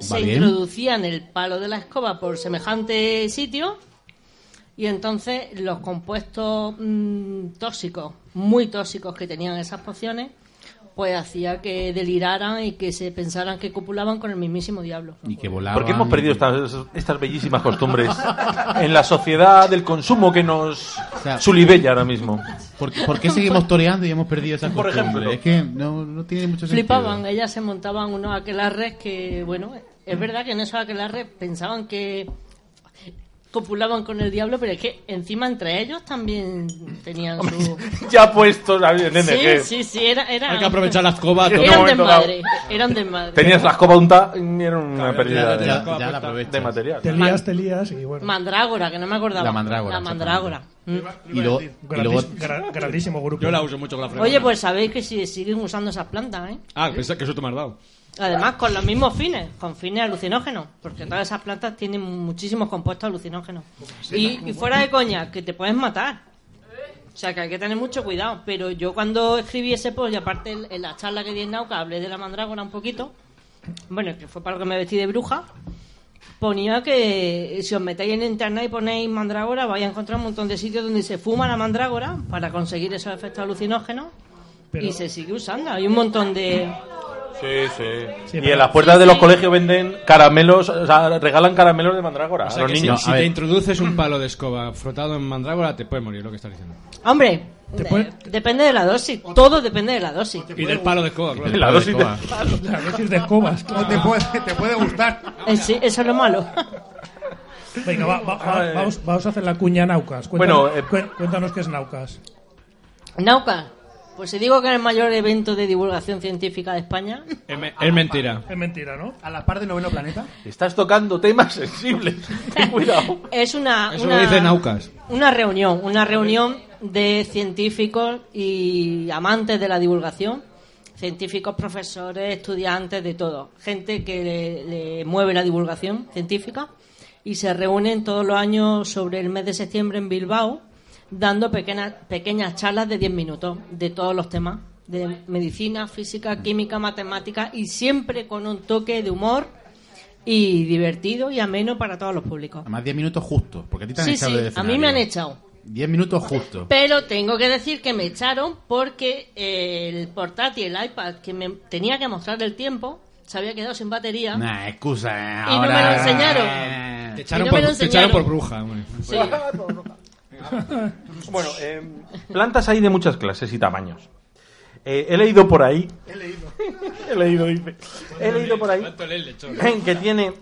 se bien. introducían el palo de la escoba por semejante sitio y entonces los compuestos mm, tóxicos, muy tóxicos que tenían esas pociones, pues hacía que deliraran y que se pensaran que copulaban con el mismísimo diablo. Y que volaban. ¿Por qué hemos perdido estas, estas bellísimas costumbres en la sociedad del consumo que nos sulibella ahora mismo? ¿Por, por qué seguimos toreando y hemos perdido esa *laughs* Por costumbre? ejemplo. Es que no, no tiene mucho sentido. Flipaban, ellas se montaban unos aquelarres que, bueno, es verdad que en esos aquelarres pensaban que copulaban con el diablo, pero es que encima entre ellos también tenían su... *laughs* Ya puestos. Nene, Sí, que sí, sí, era, era... Hay que aprovechar la escoba. En un Era un momento desmadre, era un desmadre. Tenías la escoba unta y era una Claro, pérdida ya- ya- de, ya la de material. Te lías, te lías y bueno. Mandrágora, que no me acordaba. La mandrágora, La mandrágora. Mm. Y luego, y luego- grandísimo grupo. Yo la uso mucho con la fregona. Oye, pues sabéis que si siguen usando esas plantas, ¿eh? Ah, que eso te me has dado. Además, con los mismos fines, con fines alucinógenos, porque todas esas plantas tienen muchísimos compuestos alucinógenos. Y, y fuera de coña, que te puedes matar. O sea, que hay que tener mucho cuidado. Pero yo cuando escribí ese post, y aparte en- la charla que di en Nauca, hablé de la mandrágora un poquito, bueno, que fue para lo que me vestí de bruja, ponía que si os metéis en internet y ponéis mandrágora, vais a encontrar un montón de sitios donde se fuma la mandrágora para conseguir esos efectos alucinógenos. Pero- Y se sigue usando. Hay un montón de... Sí, sí. Sí, y en las puertas de los colegios venden caramelos, o sea, regalan caramelos de mandrágora O a los si, niños. si te introduces un palo de escoba frotado en mandrágora, te puede morir, lo que estás diciendo. Hombre, Te de- puede- depende de la dosis. Todo depende de la dosis. Y del palo de escoba, claro. *laughs* La dosis de... *laughs* La dosis de escobas. Te puede, te puede gustar. Eh, sí, eso es lo malo. Venga, va- va- va- vamos, vamos a hacer la cuña Naucas. Bueno, Cuéntanos, eh, cuen- cuéntanos qué es Naucas. Nauca, pues si digo que es el mayor evento de divulgación científica de España, Es, me- es mentira. Es mentira, ¿no? A la par de noveno planeta. Estás tocando temas sensibles. Ten cuidado. *laughs* es una, Eso una, lo dice Naucas. una reunión, una reunión de científicos y amantes de la divulgación, científicos, profesores, estudiantes, de todo, gente que le, le mueve la divulgación científica y se reúnen todos los años sobre el mes de septiembre en Bilbao dando pequeñas, pequeñas charlas de 10 minutos de todos los temas, de medicina, física, química, matemática y siempre con un toque de humor y divertido y ameno para todos los públicos. Además, 10 minutos justos, porque a ti te han Sí, echado sí, del a mí me han echado. 10 minutos justos. Pero tengo que decir que me echaron porque el portátil, el iPad, que me tenía que mostrar el tiempo, se había quedado sin batería. Nah, excusa, eh, Y no me lo enseñaron. Te echaron, no por, lo te echaron por bruja. Sí. Bueno, eh, plantas hay de muchas clases y tamaños. Eh, he leído por ahí. He leído. *laughs* he leído, dice. He leído por ahí *laughs* que tiene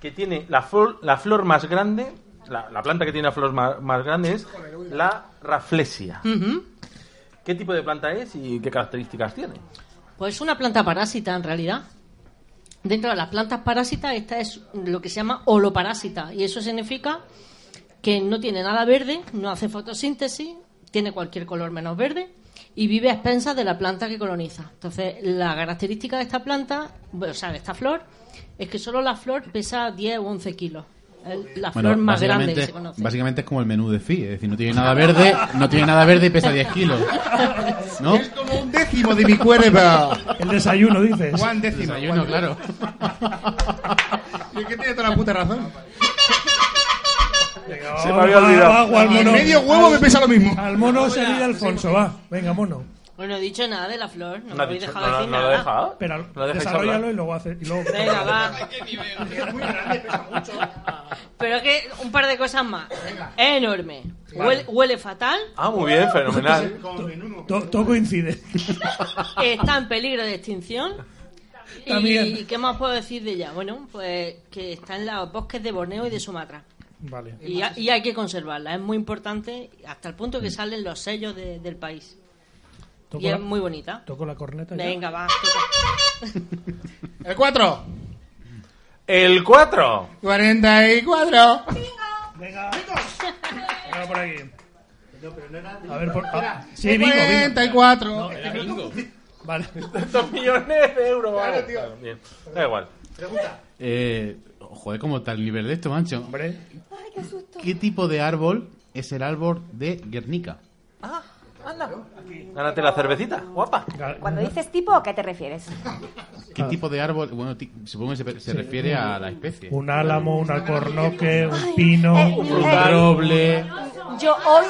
que tiene la flor, la flor más grande, la, la planta que tiene la flor más, más grande es la raflesia. ¿Qué tipo de planta es y qué características tiene? Pues una planta parásita en realidad. Dentro de las plantas parásitas, esta es lo que se llama holoparásita. Y eso significa que no tiene nada verde, no hace fotosíntesis, tiene cualquier color menos verde y vive a expensas de la planta que coloniza. Entonces, la característica de esta planta, o sea, de esta flor, es que solo la flor pesa 10 o 11 kilos. La Bueno, flor más grande que básicamente, se conoce. básicamente es como el menú de FI, es decir, no tiene nada verde, no tiene nada verde y pesa 10 kilos. ¿No? Es como un décimo de mi cuerpo. El desayuno, dices. Juan décimo. Desayuno, claro. Y es que tiene toda la puta razón. Se me había olvidado. Agua, al mono. Medio huevo me pesa lo mismo. Al mono se de Alfonso, va. Venga, mono. Bueno, no he dicho nada de la flor, no, No me ha habéis dicho- dejado no, no, decir no lo nada. he dejado. Espera, ¿Lo desarrollalo y luego hace. Y luego... Venga, va. Es muy grande, pesa mucho. Pero que un par de cosas más. Es enorme. Huele, huele fatal. Ah, muy bien, fenomenal. To- todo coincide. *laughs* Está en peligro de extinción. También. ¿Y qué más puedo decir de ella? Bueno, pues que está en los bosques de Borneo y de Sumatra. Vale. Y, ha- y hay que conservarla. Es muy importante hasta el punto que salen los sellos de- del país. Toco Y la- es muy bonita. Toco la corneta. ya. Venga, va. toca. *laughs* El 4. El 4. 44. Venga. Venga por aquí. A ver, por... ah, sí, bingo, bingo. 44. *laughs* Vale. Dos millones de euros. vale. Claro, bien. Da igual. Eh, joder, ¿cómo está el nivel de esto, mancho? Hombre, ¿Qué tipo de árbol es el árbol de Guernica? Gánate la cervecita, guapa. Cuando dices tipo, ¿a qué te refieres? ¿Qué tipo de árbol? Bueno, ti- supongo que se, se refiere a la especie. un álamo, un alcornoque, un pino, eh, Un eh, roble. Yo hoy,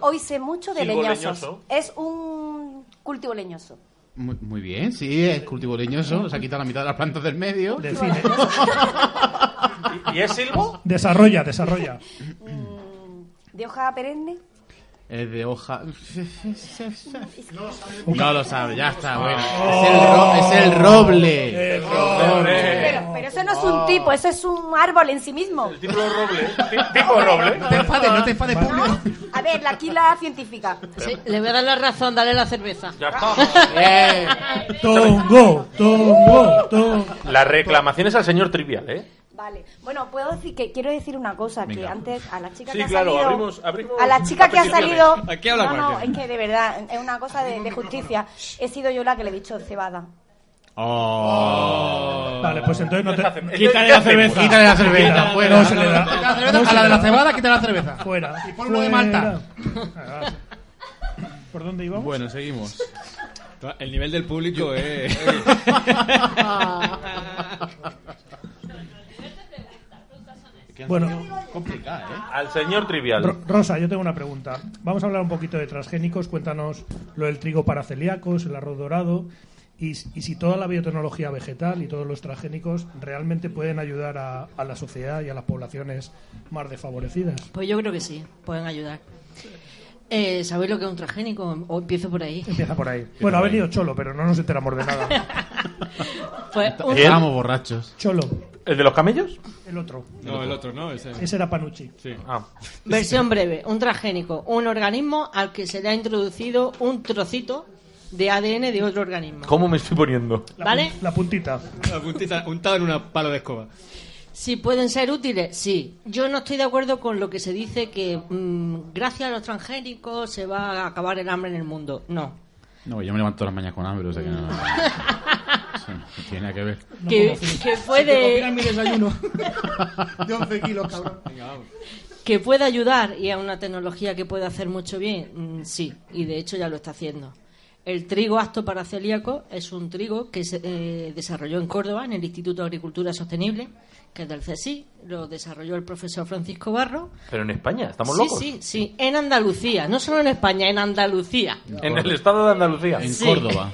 hoy sé mucho de leñosos. leñoso. Es un cultivo leñoso. Muy, muy bien, sí, es cultivo leñoso. Se ha quitado la mitad de las plantas del medio. Define. *laughs* ¿Y es silbo? Desarrolla, desarrolla. ¿De hoja perenne? Es de hoja. *laughs* No lo sabe, ya está, bueno. Es el, ro- es el roble. Pero, pero eso no es un tipo, eso es un árbol en sí mismo. Tipo roble. Ti- Tipo roble. No te enfades, no te enfades público. A ver, aquí la científica. Sí, le voy a dar la razón, dale la cerveza. Ya está. Tongo, tongo, tongo. Las reclamaciones al señor Trivial, ¿eh? Vale. Bueno, puedo decir que quiero decir una cosa que antes a la chica Sí, que ha claro, salido abrimos- abrimos a la chica que ha salido Aquí habla no, no, es que de verdad es una cosa de, de justicia. *laughs* He sido yo la que le he dicho cebada. Oh. Vale, pues entonces no te... Quítale la cerveza. Quítale la cerveza, fuera. No se le da. Quita la cerveza, a la de la cebada, quita la cerveza. Fuera. Y de Malta. ¿Por dónde íbamos? Bueno, seguimos. *laughs* El nivel del público es... *laughs* Bueno, Complicada, ¿eh? Al señor Trivial. Ro- Rosa, yo tengo una pregunta. Vamos a hablar un poquito de transgénicos. Cuéntanos lo del trigo para celíacos, el arroz dorado y, y si toda la biotecnología vegetal y todos los transgénicos realmente pueden ayudar a, a la sociedad y a las poblaciones más desfavorecidas. Pues yo creo que sí, pueden ayudar. Eh, ¿Sabéis lo que es un transgénico? O empiezo por ahí. Empieza por ahí. Bueno, ha venido Cholo, pero no nos enteramos de nada. *laughs* Pues Estábamos borrachos. Cholo, ¿El de los camellos? el otro. No, el otro, ¿no? Ese. Ese era Panucci. Sí. Ah. Versión breve, un transgénico, un organismo al que se le ha introducido un trocito de ADN de otro organismo. ¿Cómo me estoy poniendo? La, ¿Vale? la puntita. La puntita untada en una palo de escoba. Si pueden ser útiles, sí. Yo no estoy de acuerdo con lo que se dice que mm, gracias a los transgénicos se va a acabar el hambre en el mundo. No. No, yo me levanto las mañanas con hambre, o sea que no. *laughs* Tiene que ver. que, que puede mi desayuno. *laughs* De 11 kilos, cabrón. que puede ayudar y es una tecnología que puede hacer mucho bien, mm, sí, y de hecho ya lo está haciendo. El trigo apto para celíacos es un trigo que se eh, desarrolló en Córdoba, en el Instituto de Agricultura Sostenible, que es del CSI, lo desarrolló el profesor Francisco Barro. Pero en España, estamos sí, locos. sí, sí, en Andalucía, no solo en España, en Andalucía. En el estado de Andalucía. En Sí. Córdoba.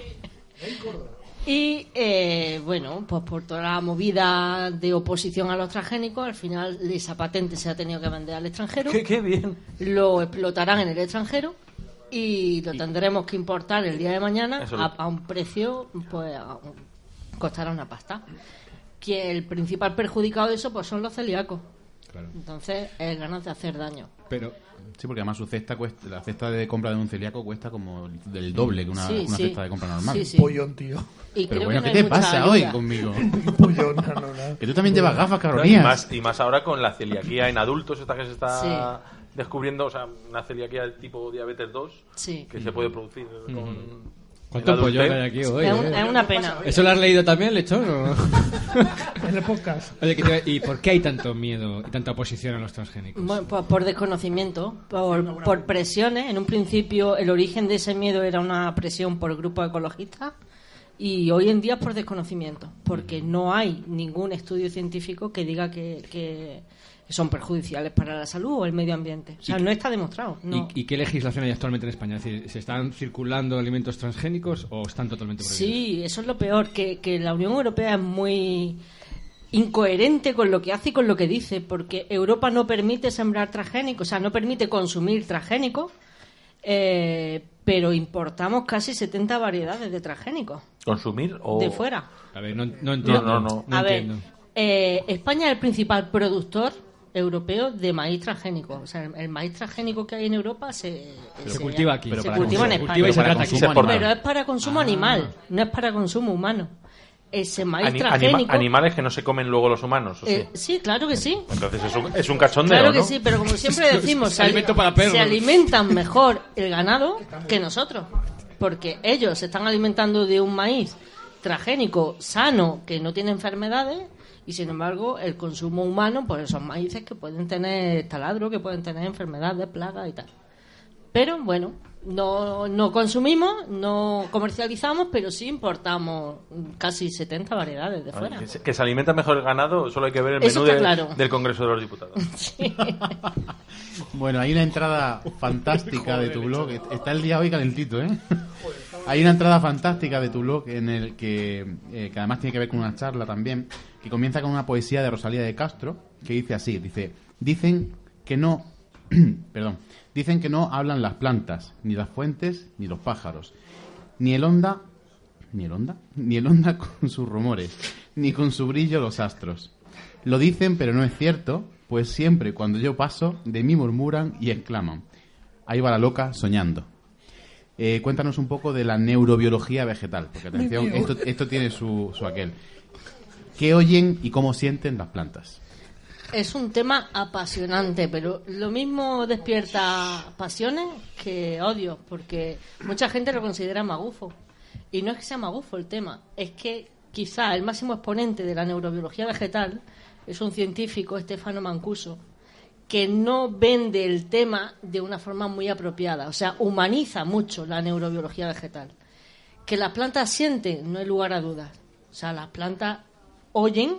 Y eh, bueno, pues por toda la movida de oposición a los transgénicos, al final esa patente se ha tenido que vender al extranjero. Qué, qué bien. Lo explotarán en el extranjero y lo tendremos que importar el día de mañana a, un precio, pues a un- costará una pasta. Que el principal perjudicado de eso pues son los celíacos. Entonces es ganas de hacer daño. Pero Sí, porque además su cesta cuesta, la cesta de compra de un celíaco cuesta como del doble que una, Sí, una sí. cesta de compra normal. Sí, sí. Pollón, tío. Y Pero bueno, que ¿qué te pasa ayuda. hoy conmigo? *laughs* Pollón, no, no, no. Que tú también llevas gafas, Y Carolina. más, y más ahora con la celiaquía en adultos, esta que se está Sí. Descubriendo, o sea, una celiaquía tipo diabetes 2, Sí. que se puede producir con ¿Cuánto El pollo hay aquí hoy? Es, un- eh? es una pena. ¿Eso lo has leído también, Lechón? o? *laughs* En el podcast. Oye, que te- ¿y por qué hay tanto miedo y tanta oposición a los transgénicos? Bueno, pues por desconocimiento, por, por presiones. En un principio el origen de ese miedo era una presión por grupos ecologistas y hoy en día es por desconocimiento, porque no hay ningún estudio científico que diga que, que son perjudiciales para la salud o el medio ambiente. O sea, no está demostrado. No. ¿Y, y qué legislación hay actualmente en España? Es decir, ¿se están circulando alimentos transgénicos o están totalmente prohibidos? Sí, eso es lo peor, que, que la Unión Europea es muy incoherente con lo que hace y con lo que dice, porque Europa no permite sembrar transgénicos, o sea, no permite consumir transgénicos, eh, pero importamos casi 70 variedades de transgénicos ¿Consumir o...? de fuera. A ver, no, no entiendo. No, no, no. A ver, entiendo. eh, España es el principal productor europeo de maíz transgénico. O sea, el, maíz transgénico que hay en Europa se, Se cultiva aquí. Se Pero para cultiva en. España. Cultiva se trata aquí. Pero es para consumo animal, no es para consumo humano. Ese maíz Ani- anima- transgénico. animales que no se comen luego los humanos, ¿o sí? eh, sí, claro que sí. Entonces es un, es un cachondeo, Claro que ¿no? sí, pero como siempre *laughs* decimos, se, para se alimentan mejor el ganado que nosotros. Porque ellos se están alimentando de un maíz transgénico, sano, que no tiene enfermedades, y sin embargo el consumo humano, pues son maíces que pueden tener taladro, que pueden tener enfermedades, plagas y tal. Pero bueno, no, no consumimos, no comercializamos, pero sí importamos casi 70 variedades de fuera. Que se, que se alimenta mejor el ganado, solo hay que ver el Eso menú está de- claro. del Congreso de los Diputados. *laughs* Bueno, hay una entrada fantástica *laughs* de tu blog. Está el día hoy calentito, ¿eh? Hay una entrada fantástica de tu blog en el que, eh, que además tiene que ver con una charla también, que comienza con una poesía de Rosalía de Castro, que dice así, dice, dicen que no, *clears throat* perdón, dicen que no hablan las plantas, ni las fuentes, ni los pájaros, ni el onda, ni el onda, *laughs* ni el onda con sus rumores, ni con su brillo los astros. Lo dicen, pero no es cierto, pues siempre cuando yo paso, de mí murmuran y exclaman. Ahí va la loca soñando. Eh, cuéntanos un poco de la neurobiología vegetal, porque atención, esto, esto tiene su, su aquel. ¿Qué oyen y cómo sienten las plantas? Es un tema apasionante, pero lo mismo despierta pasiones que odio, porque mucha gente lo considera magufo. Y no es que sea magufo el tema, es que quizá el máximo exponente de la neurobiología vegetal es un científico, Stefano Mancuso, que no vende el tema de una forma muy apropiada, o sea, humaniza mucho la neurobiología vegetal. Que las plantas sienten, no hay lugar a dudas. O sea, las plantas oyen,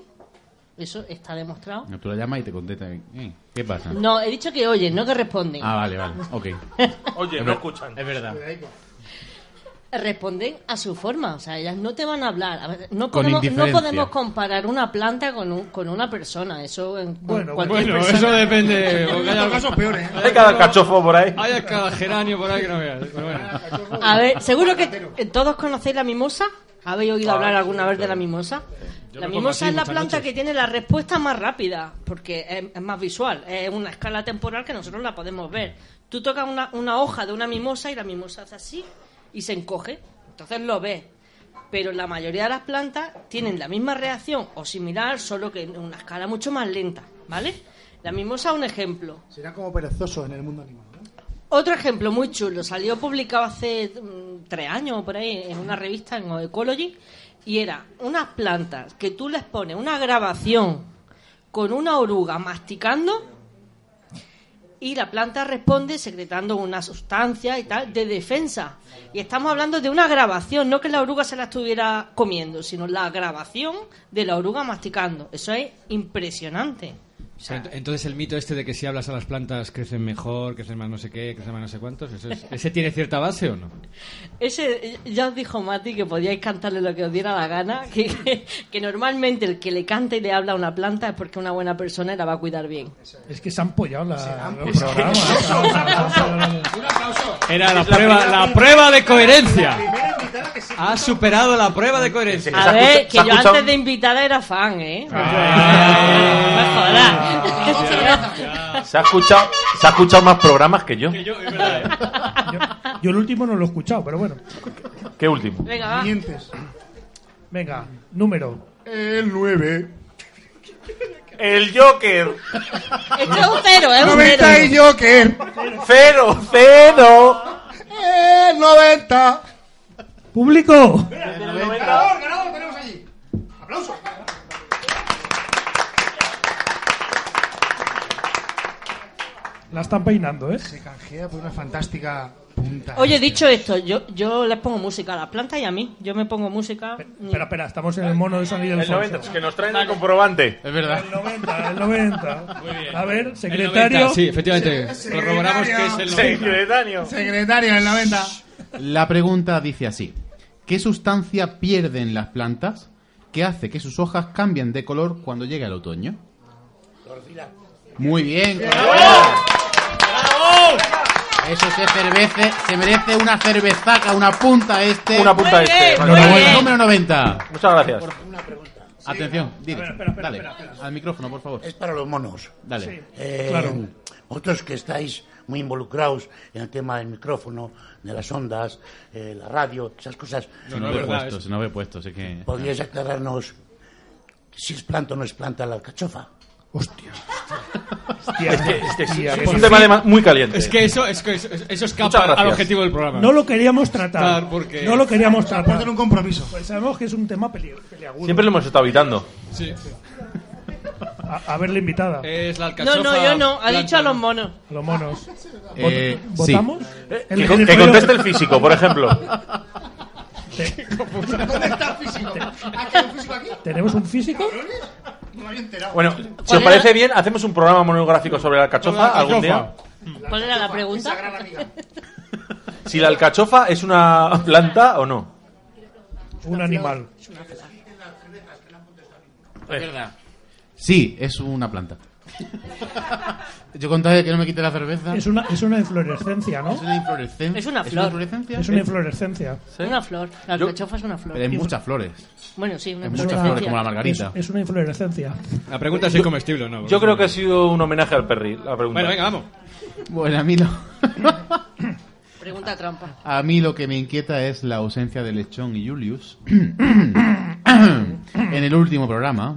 eso está demostrado. Tú la llamas y te contesta. eh, ¿Qué pasa? No, he dicho que oyen, no que responden. Ah, vale, vale. Ok. *laughs* Oye, no escuchan. Es verdad. Responden a su forma, o sea, ellas no te van a hablar. A ver, no, podemos, no indiferencia. podemos comparar una planta con, un- con una persona, eso en Bueno, cualquier Bueno, persona. eso depende. hay- ¿eh? Hay cada cachofo por ahí. Hay cada geranio por ahí que no veas. Bueno. A ver, seguro que eh, todos conocéis la mimosa. ¿Habéis oído Ah, hablar alguna vez de la mimosa? La mimosa es la planta noches. que tiene la respuesta más rápida, porque es, es más visual, es una escala temporal que nosotros la podemos ver. Tú tocas una, una hoja de una mimosa y la mimosa hace así y se encoge, entonces lo ves. Pero la mayoría de las plantas tienen la misma reacción o similar, solo que en una escala mucho más lenta, ¿vale? La mimosa es un ejemplo. Será como perezoso en el mundo animal. ¿no? Otro ejemplo muy chulo, salió publicado hace mm, tres años o por ahí en una revista en Ecology y era unas plantas que tú les pones una grabación con una oruga masticando y la planta responde secretando una sustancia y tal de defensa. Y estamos hablando de una grabación, no que la oruga se la estuviera comiendo, sino la grabación de la oruga masticando. Eso es impresionante. O sea, ent- entonces el mito este de que si hablas a las plantas crecen mejor, crecen más no sé qué, crecen más no sé cuántos, ¿eso es- ¿ese tiene cierta base o no? Ese, ya os dijo Mati que podíais cantarle lo que os diera la gana, que, *laughs* que, que normalmente el que le canta y le habla a una planta es porque una buena persona y la va a cuidar bien. Es que se han pollado la, el Es que- programa. Un aplauso. Era la prueba, la prueba de coherencia. Ha superado la prueba de coherencia. A ver, que yo antes de invitada era fan, ¿eh? Ah. No me jodas. *laughs* Se ha escuchado, se ha escuchado más programas que yo. Yo, yo el último no lo he escuchado, pero bueno. ¿Qué último? Venga, va. Mientes. Venga, número. El 9. El Joker. Esto es un cero, ¿eh? Un 90 cero. y Joker. Cero, cero. El 90. ¡Público! ¡Ganador, ganador! Tenemos allí. ¡Aplausos! La están peinando, ¿eh? Se canjea por una fantástica punta. Oye, dicho esto, yo, yo les pongo música a las plantas y a mí. Yo me pongo música. Espera, espera, estamos en el mono de sonido del El 90, Fonso. es que nos traen el comprobante. Es verdad. El 90, el 90. Muy bien. A ver, El secretario. 90, sí, efectivamente. Corroboramos que es el 90. Secretario. Secretario, el 90. La pregunta dice así. ¿Qué sustancia pierden las plantas que hace que sus hojas cambien de color cuando llegue el otoño? Muy bien. Eso se cervece, se merece una cervezaca, una punta este. Una punta Muy este. bien, muy Número, bien. número 90. Muchas gracias. Atención, dile. espera, espera, Dale. espera, espera. Al micrófono, por favor. Es para los monos. Dale. Eh, Claro. Vosotros que estáis muy involucrados en el tema del micrófono, de las ondas, eh, la radio, esas cosas, Se no, no ve verdad, puesto, es- se no ve puesto, sé que... ¿podríais aclararnos si es planta o no es planta la alcachofa? Hostia. *laughs* Este, este sí, Hostia, es por un tema de muy caliente. Es que eso, es que eso, eso escapa al objetivo del programa. No lo queríamos tratar. Claro, porque- No lo queríamos tratar. Por un compromiso. Pues sabemos que es un tema peli- peliagudo. Siempre lo hemos estado evitando. Sí. A, a ver la invitada. Es la No, no, yo no. Ha dicho a los monos. A los monos. Eh, sí. ¿Votamos? Eh, El- que, que conteste el físico, por ejemplo. *laughs* ¿Dónde está el físico? ¿Ah, que? ¿Tenemos un físico? *laughs* No me había enterado. Bueno, si os parece bien, hacemos un programa monográfico sobre la alcachofa algún día. ¿Cuál era la pregunta? *laughs* Si la alcachofa es una planta o no. Un animal. Es verdad. Sí, es una planta. *laughs* Yo contaré que no me quite la cerveza. Es una, es una inflorescencia, ¿no? Es una inflorescencia. Es una flor. inflorescencia? Es una inflorescencia. Una flor. La Yo- alcachofa es una flor. Pero hay muchas flores. Bueno, sí, una Hay muchas una- flores, como la Es, margarita. es una inflorescencia. La pregunta es si es comestible o no. Yo creo que ha sido un homenaje al Perry, la pregunta. Bueno, venga, vamos. Bueno, a mí, lo, *laughs* Pregunta trampa. a mí lo que me inquieta es la ausencia de Lechón y Julius *coughs* en el último programa.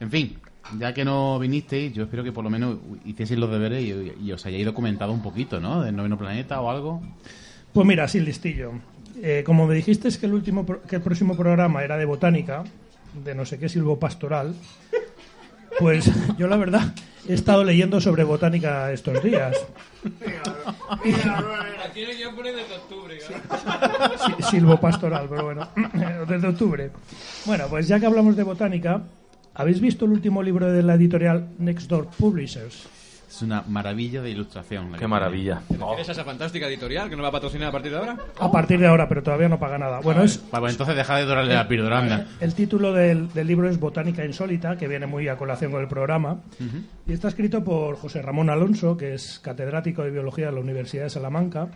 En fin, ya que no vinisteis, yo espero que por lo menos hicieseis los deberes y, y os hayáis documentado un poquito, ¿no? Del noveno planeta o algo. Pues mira, sí, listillo. Eh, como me dijiste es que el último pro- que el próximo programa era de botánica, de no sé qué silvo pastoral, pues yo la verdad he estado leyendo sobre botánica estos días. *laughs* Aquí el guion pone desde octubre. Si- silvo pastoral, pero bueno, *clears throat* desde octubre. Bueno, pues ya que hablamos de botánica, ¿habéis visto el último libro de la editorial Next Door Publishers? Es una maravilla de ilustración. Qué maravilla. ¿Eres esa fantástica editorial que nos va a patrocinar a partir de ahora? A partir de ahora, pero todavía no paga nada. Bueno, es Vale, pues entonces deja de dorarle la pildoranga. El título del, del libro es Botánica Insólita, que viene muy a colación con el programa. Y está escrito por José Ramón Alonso, que es catedrático de biología de la Universidad de Salamanca.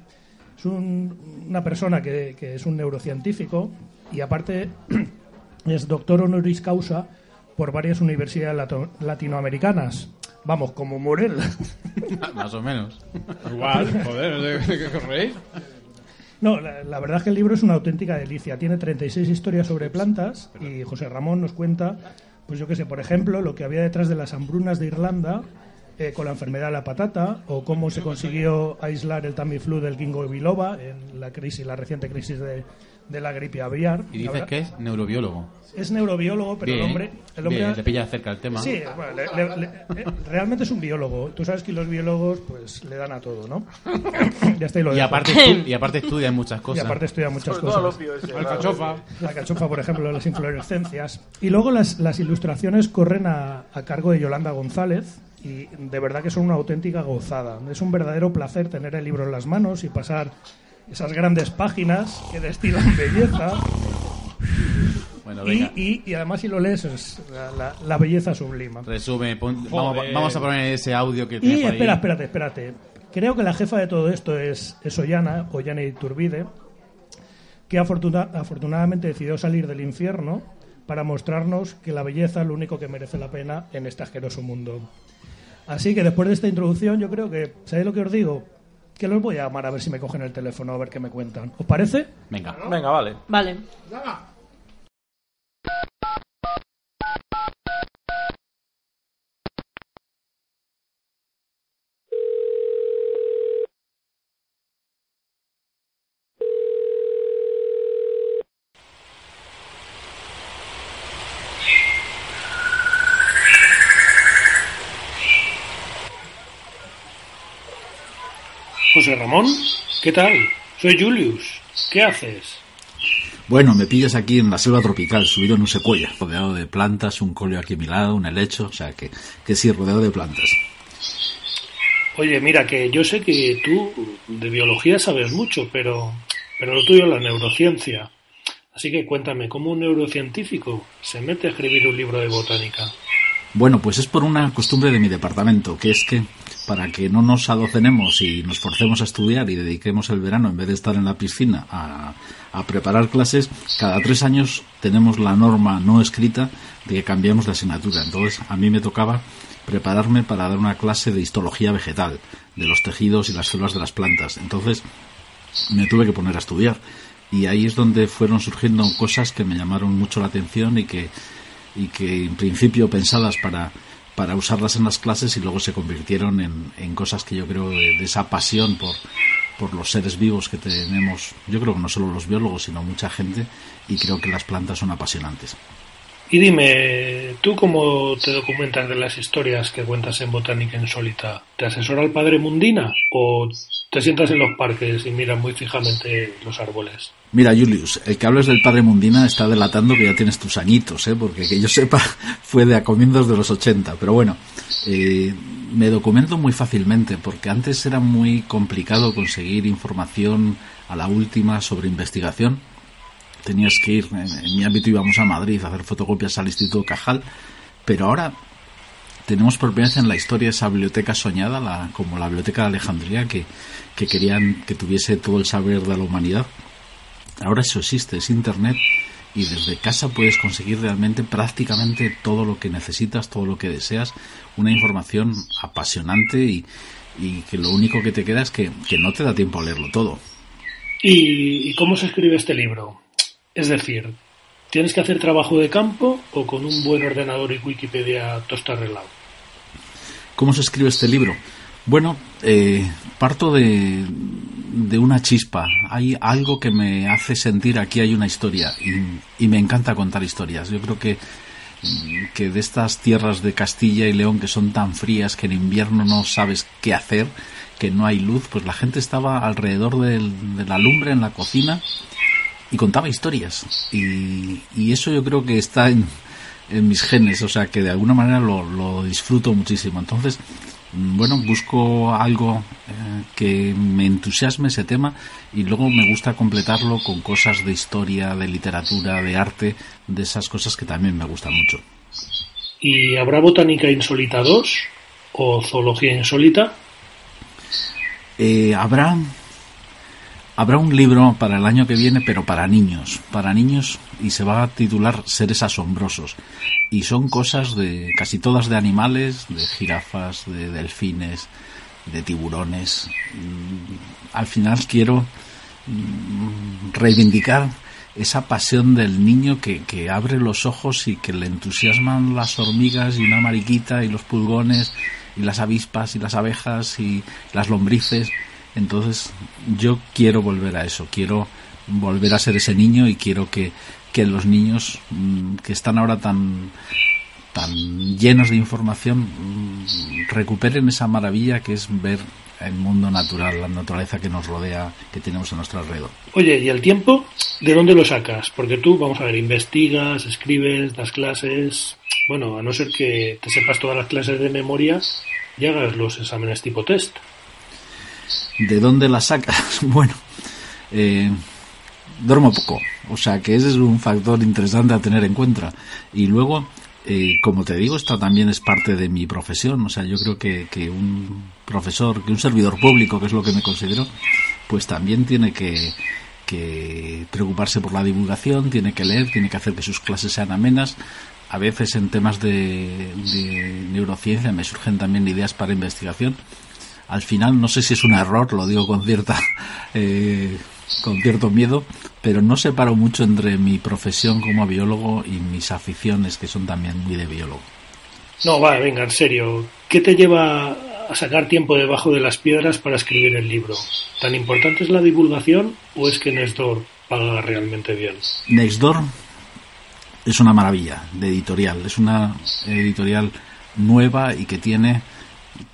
Es un- una persona que, que es un neurocientífico y aparte *clears throat* es doctor honoris causa por varias universidades lato- latinoamericanas. Vamos, como Morel. *laughs* Más o menos. Igual, joder, ¿de qué corréis? No, la, la verdad es que el libro es una auténtica delicia. Tiene 36 historias sobre plantas y José Ramón nos cuenta, pues yo qué sé, por ejemplo, lo que había detrás de las hambrunas de Irlanda eh, con la enfermedad de la patata o cómo se consiguió aislar el Tamiflu del Ginkgo biloba en la crisis, la reciente crisis de, de la gripe aviar. Y La dices verdad- que es neurobiólogo. es neurobiólogo, pero Bien, el hombre, el hombre bien, le pilla cerca el tema. Sí, bueno, le- le- le- eh, realmente es un biólogo. Tú sabes que los biólogos pues le dan a todo, ¿no? *coughs* ya está y lo Y aparte, estu- y aparte estudian muchas Y cosas. aparte estudia muchas Sobre cosas. opio ese. Alcachofa. La cachofa, por ejemplo, las inflorescencias. Y luego las, las ilustraciones corren a, a cargo de Yolanda González y de verdad que son una auténtica gozada. Es un verdadero placer tener el libro en las manos y pasar esas grandes páginas que destilan *laughs* belleza. Bueno, Y, y- y además si lo lees es la, la- la belleza sublima. Resume, pon- vamos, a poner ese audio que tiene Y por ahí. espera, espérate, espérate. Creo que la jefa de todo esto es, es Ollana, Ollana Iturbide, que afortuna- afortunadamente decidió salir del infierno para mostrarnos que la belleza es lo único que merece la pena en este asqueroso mundo. Así que después de esta introducción, yo creo que, ¿sabéis lo que os digo? Que los voy a llamar a ver si me cogen el teléfono, a ver qué me cuentan. ¿Os parece? Venga. Venga, vale. Vale. José Ramón. ¿Qué tal? Soy Julius. ¿Qué haces? Bueno, me pillas aquí en la selva tropical, subido en un secuoya, rodeado de plantas, un colio aquí a mi lado, un helecho, o sea que, que sí, rodeado de plantas. Oye, mira, que yo sé que tú de biología sabes mucho, pero, pero lo tuyo es la neurociencia. Así que cuéntame, ¿cómo un neurocientífico se mete a escribir un libro de botánica? Bueno, pues es por una costumbre de mi departamento, que es que para que no nos adocenemos y nos forcemos a estudiar y dediquemos el verano, en vez de estar en la piscina, a, a preparar clases, cada tres años tenemos la norma no escrita de que cambiamos de asignatura. Entonces, a mí me tocaba prepararme para dar una clase de histología vegetal, de los tejidos y las células de las plantas. Entonces, me tuve que poner a estudiar. Y ahí es donde fueron surgiendo cosas que me llamaron mucho la atención y que, y que en principio pensadas para, para usarlas en las clases y luego se convirtieron en, en cosas que yo creo de, esa pasión por, por los seres vivos que tenemos, yo creo que no solo los biólogos, sino mucha gente, y creo que las plantas son apasionantes. Y dime, ¿tú cómo te documentas de las historias que cuentas en Botánica Insólita? ¿Te asesora el padre Mundina o te sientas en los parques y miras muy fijamente los árboles? Mira, Julius, el que hables del padre Mundina está delatando que ya tienes tus añitos, ¿eh? porque que yo sepa *laughs* fue de a comienzos de los 80, pero bueno, eh, me documento muy fácilmente porque antes era muy complicado conseguir información a la última sobre investigación. Tenías que ir, en, en mi ámbito íbamos a Madrid a hacer fotocopias al Instituto Cajal, pero ahora tenemos por primera vez en la historia esa biblioteca soñada, la, como la Biblioteca de Alejandría, que, que querían que tuviese todo el saber de la humanidad. Ahora eso existe, es Internet y desde casa puedes conseguir realmente prácticamente todo lo que necesitas, todo lo que deseas, una información apasionante y, y que lo único que te queda es que, que, no te da tiempo a leerlo todo. ¿Y, ¿Y cómo se escribe este libro? Es decir, ¿tienes que hacer trabajo de campo o con un buen ordenador y Wikipedia todo arreglado? ¿Cómo se escribe este libro? Bueno, eh, parto de, de una chispa. Hay algo que me hace sentir aquí hay una historia y, me encanta contar historias. Yo creo que, que de estas tierras de Castilla y León que son tan frías que en invierno no sabes qué hacer, que no hay luz, pues la gente estaba alrededor de la lumbre en la cocina y contaba historias. Y, y eso yo creo que está en, en, mis genes, o sea que de alguna manera lo, lo disfruto muchísimo. Entonces, bueno, busco algo eh, que me entusiasme ese tema y luego me gusta completarlo con cosas de historia, de literatura, de arte, de esas cosas que también me gustan mucho. ¿Y habrá botánica insólita 2 o zoología insólita? Eh, habrá habrá un libro para el año que viene, pero para niños, para niños y se va a titular Seres asombrosos y son cosas de casi todas de animales, de jirafas, de delfines, de tiburones. Al final quiero reivindicar esa pasión del niño que, que, abre los ojos y que le entusiasman las hormigas y una mariquita y los pulgones y las avispas y las abejas y las lombrices. Entonces yo quiero volver a eso, quiero volver a ser ese niño y quiero que, que los niños mmm, que están ahora tan tan llenos de información mmm, recuperen esa maravilla que es ver el mundo natural, la naturaleza que nos rodea, que tenemos a nuestro alrededor. Oye, ¿y el tiempo? ¿De dónde lo sacas? Porque tú, vamos a ver, investigas, escribes, das clases. Bueno, a no ser que te sepas todas las clases de memoria y hagas los exámenes tipo test. ¿De dónde las sacas? *laughs* Bueno, eh, duermo poco, o sea que ese es un factor interesante a tener en cuenta. Y luego, eh, como te digo, esta también es parte de mi profesión, o sea, yo creo que, que, un profesor, que un servidor público, que es lo que me considero, pues también tiene que, que preocuparse por la divulgación, tiene que leer, tiene que hacer que sus clases sean amenas. A veces en temas de, de neurociencia me surgen también ideas para investigación al final no sé si es un error, lo digo con cierta *laughs* eh, con cierto miedo, pero no separo mucho entre mi profesión como biólogo y mis aficiones que son también muy de biólogo. No, va, venga, en serio, ¿qué te lleva a sacar tiempo debajo de las piedras para escribir el libro? ¿Tan importante es la divulgación o es que Nextdoor paga realmente bien? Nextdoor es una maravilla de editorial, es una editorial nueva y que tiene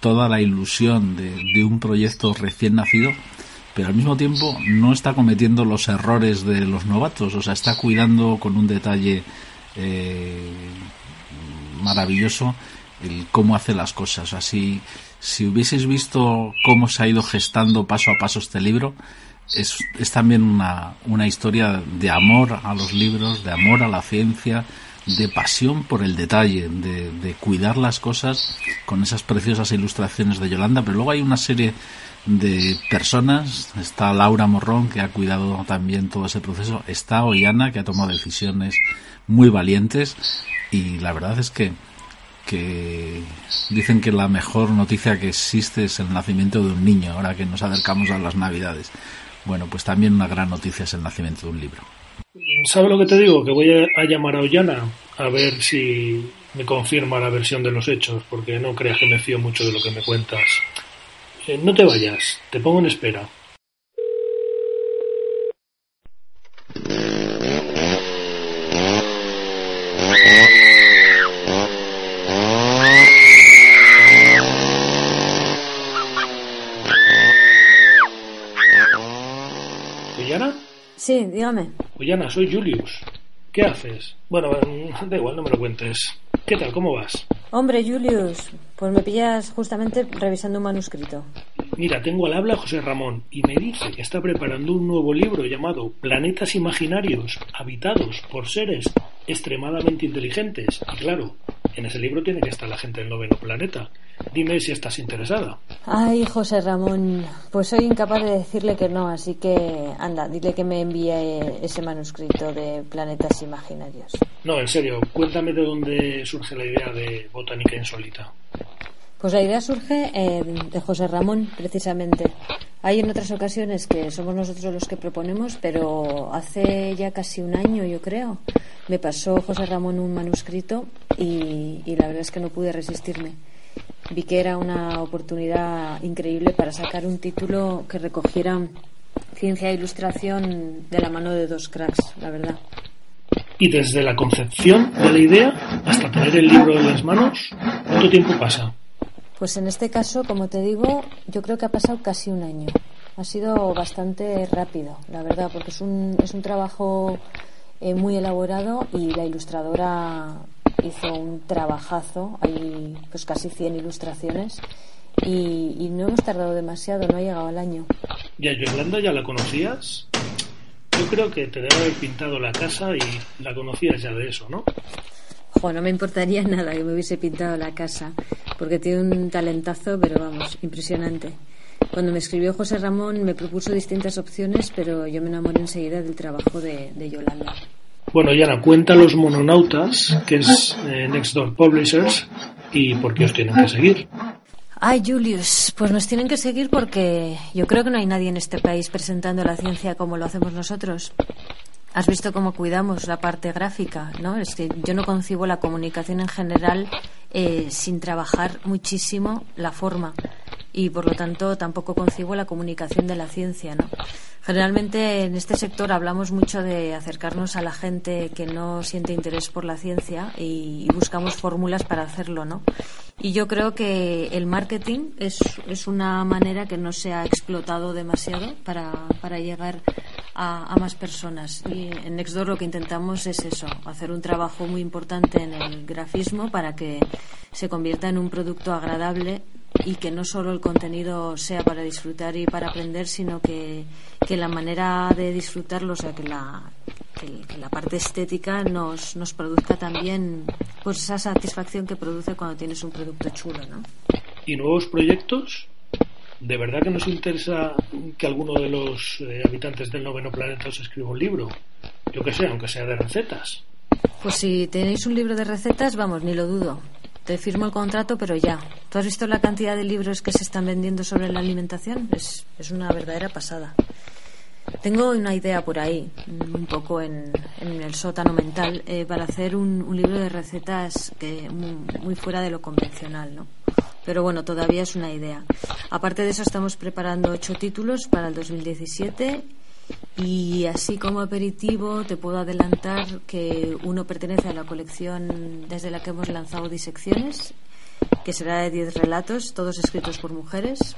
toda la ilusión de, de un proyecto recién nacido, pero al mismo tiempo no está cometiendo los errores de los novatos, o sea, está cuidando con un detalle eh, maravilloso el cómo hace las cosas. Así, si hubieseis visto cómo se ha ido gestando paso a paso este libro, es, es también una, una historia de amor a los libros, de amor a la ciencia, de pasión por el detalle, de, de cuidar las cosas con esas preciosas ilustraciones de Yolanda, pero luego hay una serie de personas, está Laura Morrón que ha cuidado también todo ese proceso, está Ollana que ha tomado decisiones muy valientes y la verdad es que que dicen que la mejor noticia que existe es el nacimiento de un niño, ahora que nos acercamos a las Navidades. Bueno, pues también una gran noticia es el nacimiento de un libro. ¿Sabe lo que te digo? Que voy a, a llamar a Ollana a ver si me confirma la versión de los hechos, porque no creas que me fío mucho de lo que me cuentas. Eh, no te vayas, te pongo en espera. Sí, dígame. Soy Julius. ¿Qué haces? Bueno, mm, da igual, no me lo cuentes. ¿Qué tal? ¿Cómo vas? Hombre, Julius, pues me pillas justamente revisando un manuscrito. Mira, tengo al habla a José Ramón y me dice que está preparando un nuevo libro llamado Planetas Imaginarios, habitados por seres extremadamente inteligentes. Y claro, en ese libro tiene que estar la gente del noveno planeta. Dime si estás interesada. Ay, José Ramón, pues soy incapaz de decirle que no, así que anda, dile que me envíe ese manuscrito de Planetas Imaginarios. No, en serio, cuéntame de dónde surge la idea de botánica insólita. Pues la idea surge eh, de José Ramón, precisamente. Hay en otras ocasiones que somos nosotros los que proponemos, pero hace ya casi un año, yo creo, me pasó José Ramón un manuscrito y, la verdad es que no pude resistirme. Vi que era una oportunidad increíble para sacar un título que recogiera ciencia e ilustración de la mano de dos cracks, la verdad. Y desde la concepción de la idea hasta tener el libro en las manos, ¿cuánto tiempo pasa? Pues en este caso, como te digo, yo creo que ha pasado casi un año. Ha sido bastante rápido, la verdad, porque es un, es un trabajo eh, muy elaborado y la ilustradora hizo un trabajazo. Hay pues casi 100 ilustraciones y, y no hemos tardado demasiado, no ha llegado al año. ¿Y a Yolanda ya la conocías? Yo creo que te debe haber pintado la casa y la conocías ya de eso, ¿no? Jo, no me importaría *laughs* nada que me hubiese pintado la casa, porque tiene un talentazo, pero vamos, impresionante. Cuando me escribió José Ramón me propuso distintas opciones, pero yo me enamoré enseguida del trabajo de, de Yolanda. Bueno, Yana, cuenta los mononautas, que es eh, Next Door Publishers, y por qué os tienen que seguir. Ay, Julius, pues nos tienen que seguir porque yo creo que no hay nadie en este país presentando la ciencia como lo hacemos nosotros. Has visto cómo cuidamos la parte gráfica, ¿no? Es que yo no concibo la comunicación en general eh, sin trabajar muchísimo la forma y por lo tanto tampoco concibo la comunicación de la ciencia, ¿no? Generalmente en este sector hablamos mucho de acercarnos a la gente que no siente interés por la ciencia y, buscamos fórmulas para hacerlo, ¿no? Y yo creo que el marketing es, es una manera que no se ha explotado demasiado para, para llegar a, a, más personas. Y en Nextdoor lo que intentamos es eso, hacer un trabajo muy importante en el grafismo para que se convierta en un producto agradable y que no solo el contenido sea para disfrutar y para aprender, sino que, que la manera de disfrutarlo, o sea, que la, que, que la parte estética nos, nos produzca también pues esa satisfacción que produce cuando tienes un producto chulo, ¿no? ¿Y nuevos proyectos? ¿De verdad que nos interesa que alguno de los eh, habitantes del noveno planeta os escriba un libro? Yo que sé, aunque sea de recetas. Pues si tenéis un libro de recetas, vamos, ni lo dudo. Te firmo el contrato, pero ya. ¿Tú has visto la cantidad de libros que se están vendiendo sobre la alimentación? Es, es una verdadera pasada. Tengo una idea por ahí, un poco en, el sótano mental, eh, para hacer un, un, libro de recetas que, muy, muy, fuera de lo convencional, ¿no? Pero bueno, todavía es una idea. Aparte de eso, estamos preparando ocho títulos para el 2017 y así como aperitivo te puedo adelantar que uno pertenece a la colección desde la que hemos lanzado disecciones que será de 10 relatos, todos escritos por mujeres,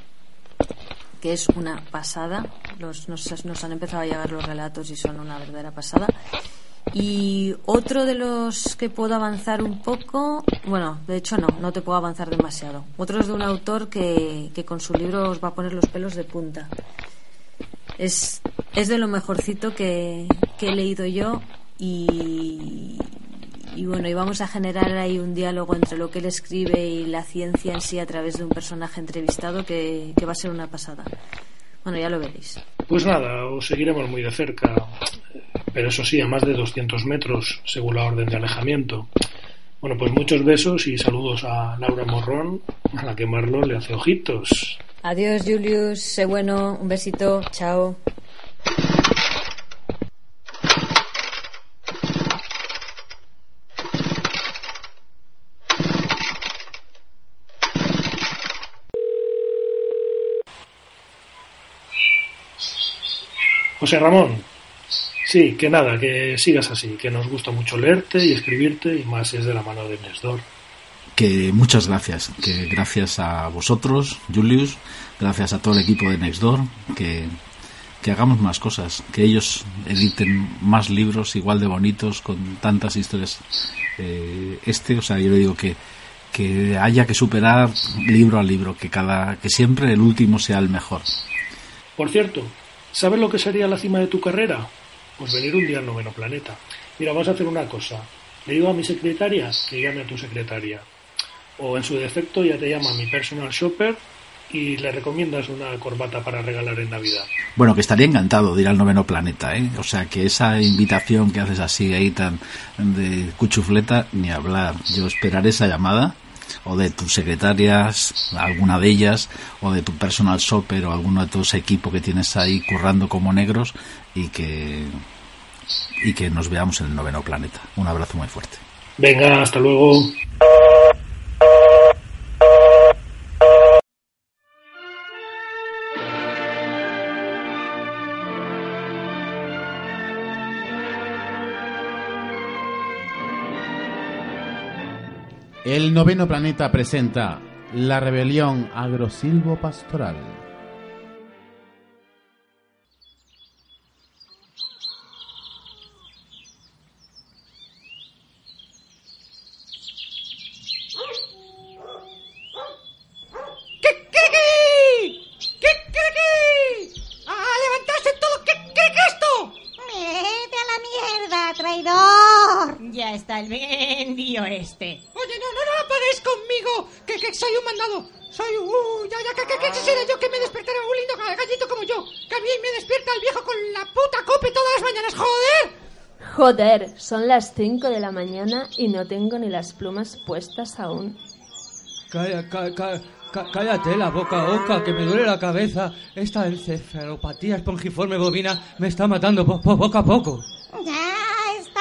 que es una pasada. Los, nos, nos han empezado a llegar los relatos y son una verdadera pasada. Y otro de los que puedo avanzar un poco, bueno, de hecho no, no te puedo avanzar demasiado. Otro es de un autor que, que con su libro os va a poner los pelos de punta. Es, es de lo mejorcito que, que he leído yo y, y bueno, y vamos a generar ahí un diálogo entre lo que él escribe y la ciencia en sí a través de un personaje entrevistado que, que va a ser una pasada. Bueno, ya lo veréis. Pues nada, os seguiremos muy de cerca, pero eso sí, a más de 200 metros, según la orden de alejamiento. Bueno, pues muchos besos y saludos a Laura Morrón, a la que Marlon le hace ojitos. Adiós, Julius. Sé bueno. Un besito. Chao. José Ramón, sí, que nada, que sigas así, que nos gusta mucho leerte y escribirte y más es de la mano de Nestor. que muchas gracias, que gracias a vosotros, Julius, gracias a todo el equipo de Nextdoor, que, que hagamos más cosas, que ellos editen más libros igual de bonitos con tantas historias. Eh, este, o sea, yo le digo que que haya que superar libro a libro, que cada que siempre el último sea el mejor. Por cierto, ¿sabes lo que sería la cima de tu carrera? Pues venir un día al noveno planeta. Mira, vamos a hacer una cosa. Le digo a mi secretaria que llame a tu secretaria. O en su defecto ya te llama mi personal shopper y le recomiendas una corbata para regalar en Navidad. Bueno, que estaría encantado de ir al noveno planeta, ¿eh? O sea, que esa invitación que haces así ahí tan de cuchufleta, ni hablar. Yo esperaré esa llamada, o de tus secretarias, alguna de ellas, o de tu personal shopper, o alguno de tus equipos que tienes ahí currando como negros, y que, y que nos veamos en el noveno planeta. Un abrazo muy fuerte. Venga, hasta luego. El noveno planeta presenta la rebelión agrosilvo-pastoral. ¡A Soy, uh, ya, ya, que, que, que quisiera yo que me despertara un lindo gallito como yo. Que a mí me despierta el viejo con la puta cope todas las mañanas, joder. Joder, son las 5 de la mañana y no tengo ni las plumas puestas aún. Calla, ca- ca- ca- cállate la boca oca, que me duele la cabeza. Esta encefalopatía espongiforme bovina me está matando po- po- poco a poco.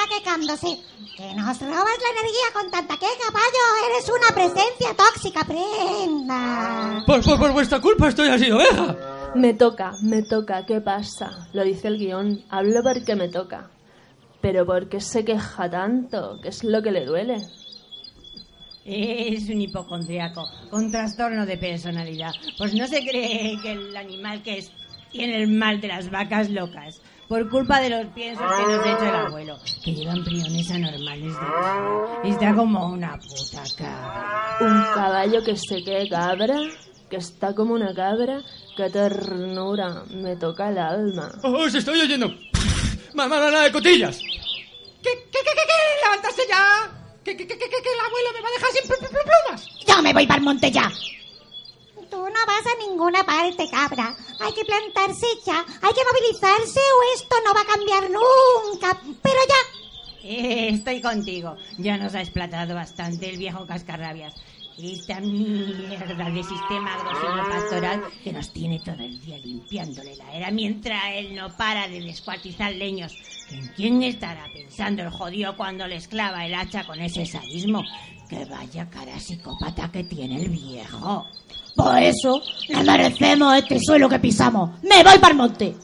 Está quejándose. Que nos robas la energía con tanta queja, payo. Eres una presencia tóxica, prenda. Por, por, por vuestra culpa estoy así oveja. Me toca, me toca, ¿qué pasa? Lo dice el guion, hablo porque me toca. Pero ¿por qué se queja tanto? ¿Qué es lo que le duele? Es un hipocondriaco con trastorno de personalidad. Pues no se cree que el animal que es tiene el mal de las vacas locas. Por culpa de los piensos que nos ha hecho el abuelo. Que llevan priones anormales de Está como una puta cabra. Un caballo que se quede cabra, que está como una cabra, qué ternura, me toca el alma. ¡Os estoy oyendo! ¡Mamá, nada de cotillas! ¿Qué, qué, qué, qué, qué? ¡Levantarse ya! ¿Que, que, que, que, que el abuelo me va a dejar sin pl- pl- pl- plumas? Yo me voy para el monte ya. Tú no vas a ninguna parte, cabra. Hay que plantarse ya. Hay que movilizarse o esto no va a cambiar nunca. Pero ya. Eh, Estoy contigo. Ya nos ha explotado bastante el viejo cascarrabias. Esta mierda de sistema pastoral que nos tiene todo el día limpiándole la era mientras él no para de descuartizar leños. ¿En quién estará pensando el jodido cuando le esclava el hacha con ese sadismo? Que vaya cara psicópata que tiene el viejo. Por eso le merecemos este suelo que pisamos. Me voy para el monte.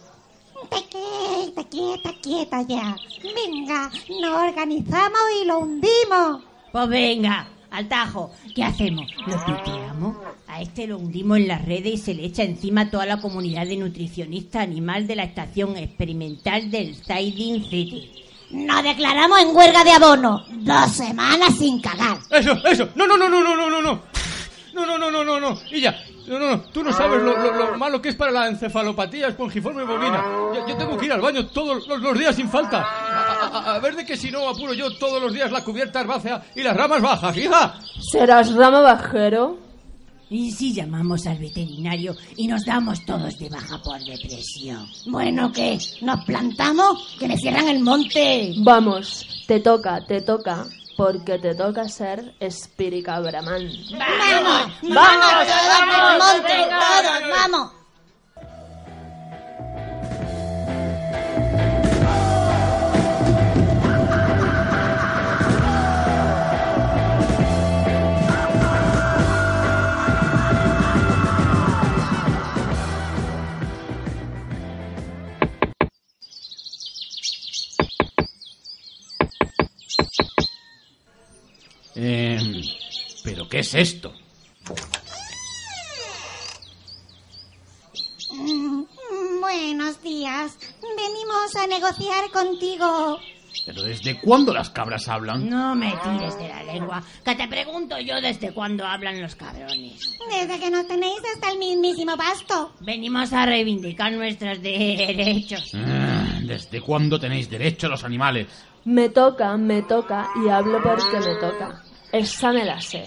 Te quieta, quieta, quieta ya. Venga, nos organizamos y lo hundimos. Pues venga, al tajo. ¿Qué hacemos? ¿Lo piteamos? A este lo hundimos en las redes y se le echa encima toda la comunidad de nutricionistas animal de la estación experimental del Siding City. Nos declaramos en huelga de abono. Dos semanas sin cagar. Eso, eso. No, no, no, no, no, no, no, no. No, no, no, no, no, ya. No, no, no. Tú no sabes lo, lo- lo malo que es para la encefalopatía espongiforme bovina. Yo, yo tengo que ir al baño todos los, los días sin falta. A, a- a ver de que si no apuro yo todos los días la cubierta herbácea y las ramas bajas, hija. ¿Serás rama bajero? ¿Y si llamamos al veterinario y nos damos todos de baja por depresión? Bueno, ¿qué? ¿Nos plantamos? Que me cierran el monte. Vamos, te toca, te toca, porque te toca ser espirica bramán. ¡Vamos! ¡Vamos! ¡Vamos! ¡Vamos! ¡Vamos! ¡Vamos! Es esto? Buenos días. Venimos a negociar contigo. ¿Pero desde cuándo las cabras hablan? No me tires de la lengua, que te pregunto yo desde cuándo hablan los cabrones. Desde que nos tenéis hasta el mismísimo pasto. Venimos a reivindicar nuestros derechos. Ah, ¿Desde cuándo tenéis derecho los animales? Me toca, me toca y hablo porque me toca. Esa me la sé.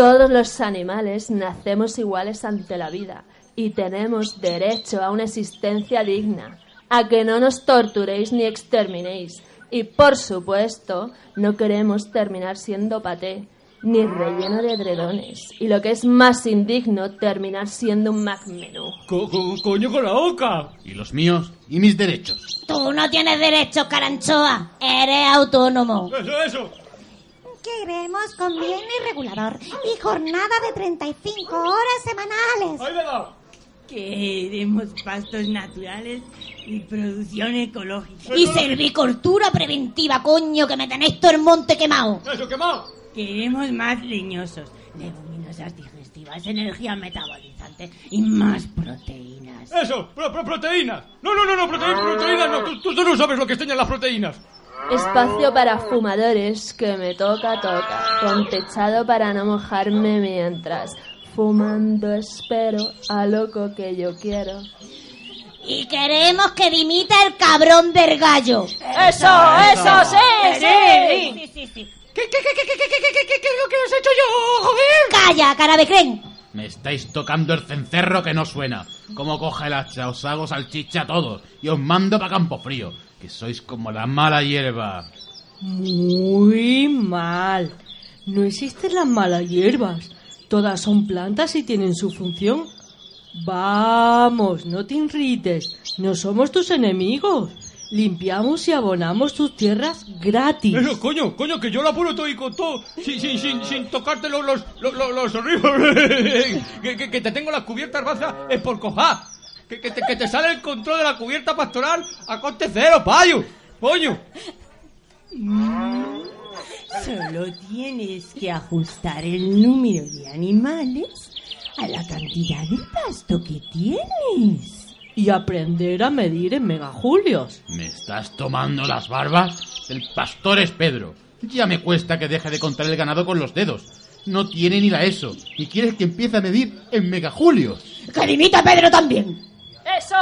Todos los animales nacemos iguales ante la vida y tenemos derecho a una existencia digna, a que no nos torturéis ni exterminéis. Y por supuesto, no queremos terminar siendo paté, ni relleno de edredones. Y lo que es más indigno, terminar siendo un. Co- co- coño con la boca. ¿Y los míos? ¿Y mis derechos? Tú no tienes derecho, caranchoa. Eres autónomo. Eso, eso. Queremos convenio regulador y jornada de 35 horas semanales. Queremos pastos naturales y producción ecológica. Y servicultura preventiva, coño, que me tenéis todo el monte quemado. Eso, quemado. Queremos más leñosos, leguminosas digestivas, energía metabolizante y más proteínas. Eso, pro- pro- proteínas. No, no, no, no, proteínas, proteínas no. Tú, tú- tú no sabes lo que enseñan las proteínas. Espacio para fumadores que me toca, toca. Con techado para no mojarme mientras. Fumando espero a loco que yo quiero. Y queremos que dimita el cabrón del gallo. ¡Eso, eso, sí, sí! sí, sí, sí. ¿Qué, qué, qué, qué, qué, qué, qué, qué, qué lo que os he hecho yo, joder? ¡Calla, cara de creen! Me estáis tocando el cencerro que no suena. Como coge el hacha, os hago salchicha a todos y os mando para Campo Frío, que sois como la mala hierba. Muy mal. No existen las malas hierbas. Todas son plantas y tienen su función. Vamos, no te irrites. No somos tus enemigos. Limpiamos y abonamos tus tierras gratis. Eso, coño, coño, que yo la apuro todo y con todo, sin, sin, sin, sin tocarte los, los, los, los, horribles. *laughs* que, que, que te tengo la cubierta herbácea es por cojar. Que, que, te, que te sale el control de la cubierta pastoral a coste cero, payo. Coño. Mm, Solo tienes que ajustar el número de animales a la cantidad de pasto que tienes. Y aprender a medir en megajulios. ¿Me estás tomando las barbas? El pastor es Pedro. Ya me cuesta que deje de contar el ganado con los dedos. No tiene ni la ESO. Y quieres que empiece a medir en megajulios. ¡Que dimita Pedro también! ¡Eso!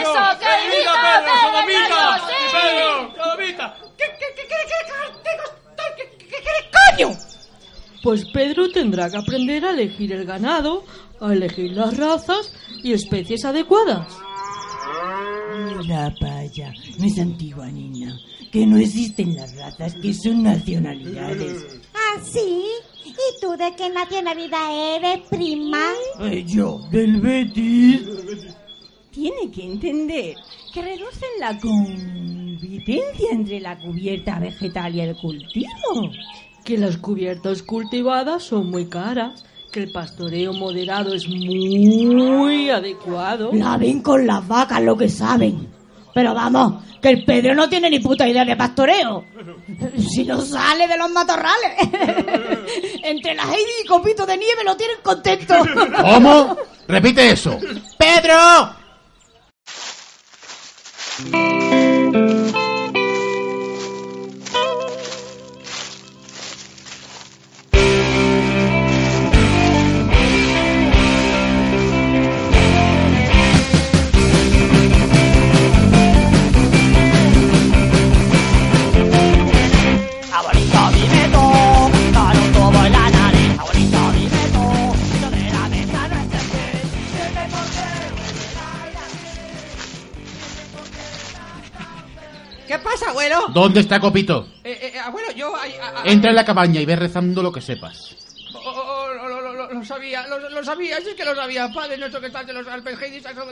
¡Eso! ¡Que viva Pedro! ¡Sodomita! ¡Pedro! ¡Sodomita! ¿Qué, qué, qué, qué, qué, qué, coño? Pues Pedro tendrá que aprender a elegir el ganado, a elegir las razas y especies adecuadas. La paya no es antigua, niña. Que no existen las razas, que son nacionalidades. ¿Ah, sí? ¿Y tú de qué nacionalidad eres, prima? Eh, yo, del Betis. Tiene que entender que reducen la convivencia entre la cubierta vegetal y el cultivo. Que las cubiertas cultivadas son muy caras, que el pastoreo moderado es muy adecuado. La ven con las vacas lo que saben. Pero vamos, que el Pedro no tiene ni puta idea de pastoreo. Si no sale de los matorrales. *laughs* Entre la Heidi y Copito de Nieve lo tienen contento. ¿Cómo? Repite eso. ¡Pedro! Thank you. Abuelo? ¿Dónde está Copito? Eh, eh, abuelo, yo... ay, a- a- Entra en la cabaña y ve rezando lo que sepas. Oh, oh, oh, lo, lo- lo- lo sabía, lo, lo sabía, sí que lo sabía. Padre nuestro que estás de los Alpes,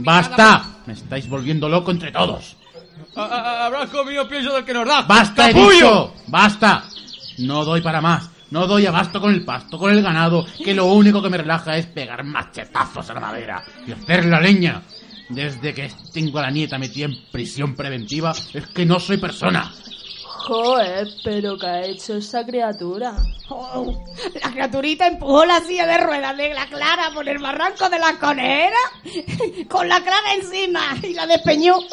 ¡Basta! Me estáis volviendo loco entre todos. Habrás comido pienso del que nos da. ¡Basta, he dicho! ¡Basta! No doy para más. No doy abasto con el pasto, con el ganado, que lo único que me relaja es pegar machetazos a la madera y hacer la leña. Desde que tengo a la nieta metida en prisión preventiva, es que no soy persona. Joder, pero ¿qué ha hecho esa criatura? Oh, la criaturita empujó la silla de ruedas de la Clara por el barranco de la conejera *laughs* con la Clara encima y la despeñó. *laughs*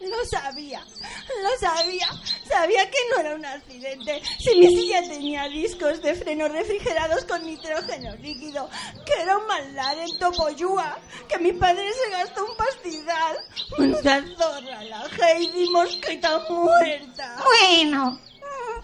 Lo sabía, lo sabía. Sabía que no era un accidente. Si mi silla tenía discos de freno refrigerados con nitrógeno líquido, que era un maldad en Topoyúa, que mi padre se gastó un pastizal. Menuda zorra, la Heidi mosquita muerta. Bueno,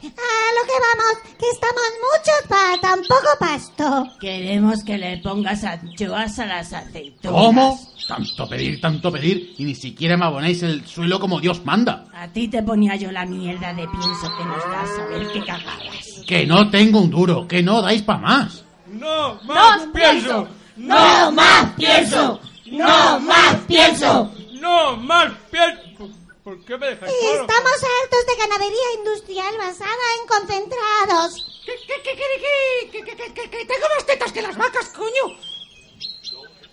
a lo que vamos, que estamos muchos para tan poco pasto. Queremos que le pongas anchoas a las aceitunas. ¿Cómo? Tanto pedir, tanto pedir, y ni siquiera me abonáis el suelo como Dios manda. A ti te ponía yo la mierda de pienso que nos das a ver qué cagabas. Que no tengo un duro, que no dais para más. ¡No más pienso! ¡No más pienso! ¡No más pienso! ¡No más pienso! ¿Por qué me dejáis y Estamos hartos de ganadería industrial basada en concentrados. ¿Qué, qué, qué, qué, qué, qué, qué, tengo más tetas que las vacas, coño!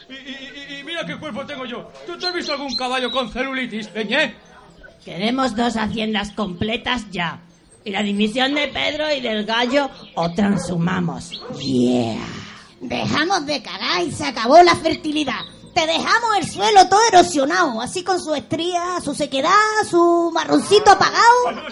Y, y, y, mira qué cuerpo tengo yo. ¿Tú te has visto algún caballo con celulitis, Peñé? Queremos dos haciendas completas ya. Y la división de Pedro y del gallo o transhumamos. Yeah. Dejamos de cagar y se acabó la fertilidad. Te dejamos el suelo todo erosionado, así con su estría, su sequedad, su marroncito apagado.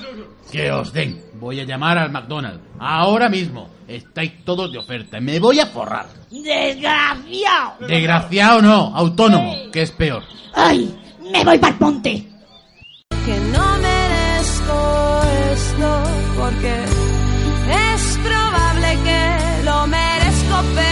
Que os den. Voy a llamar al McDonald's. Ahora mismo. Estáis todos de oferta. Me voy a forrar. ¡Desgraciado! Desgraciado no, autónomo, que es peor. ¡Ay! ¡Me voy para el monte! que no merezco esto porque es probable que lo merezco pero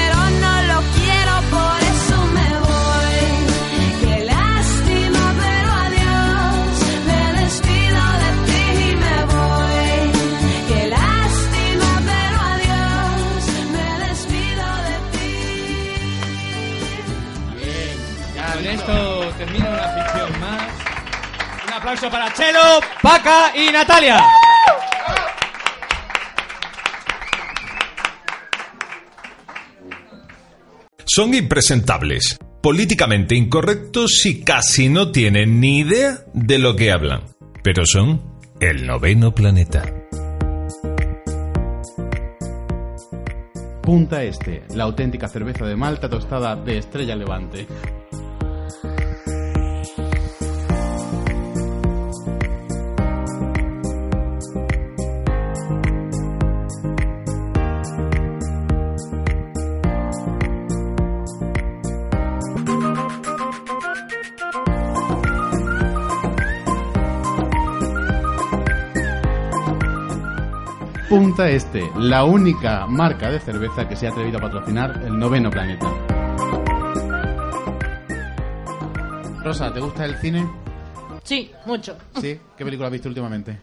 aplauso para Chelo, Paca y Natalia. Son impresentables, políticamente incorrectos y casi no tienen ni idea de lo que hablan. Pero son el noveno planeta. Punta Este, la auténtica cerveza de Malta tostada de Estrella Levante. Punta Este, la única marca de cerveza que se ha atrevido a patrocinar el noveno planeta. Rosa, ¿te gusta el cine? Sí, mucho. Sí. ¿Qué película has visto últimamente?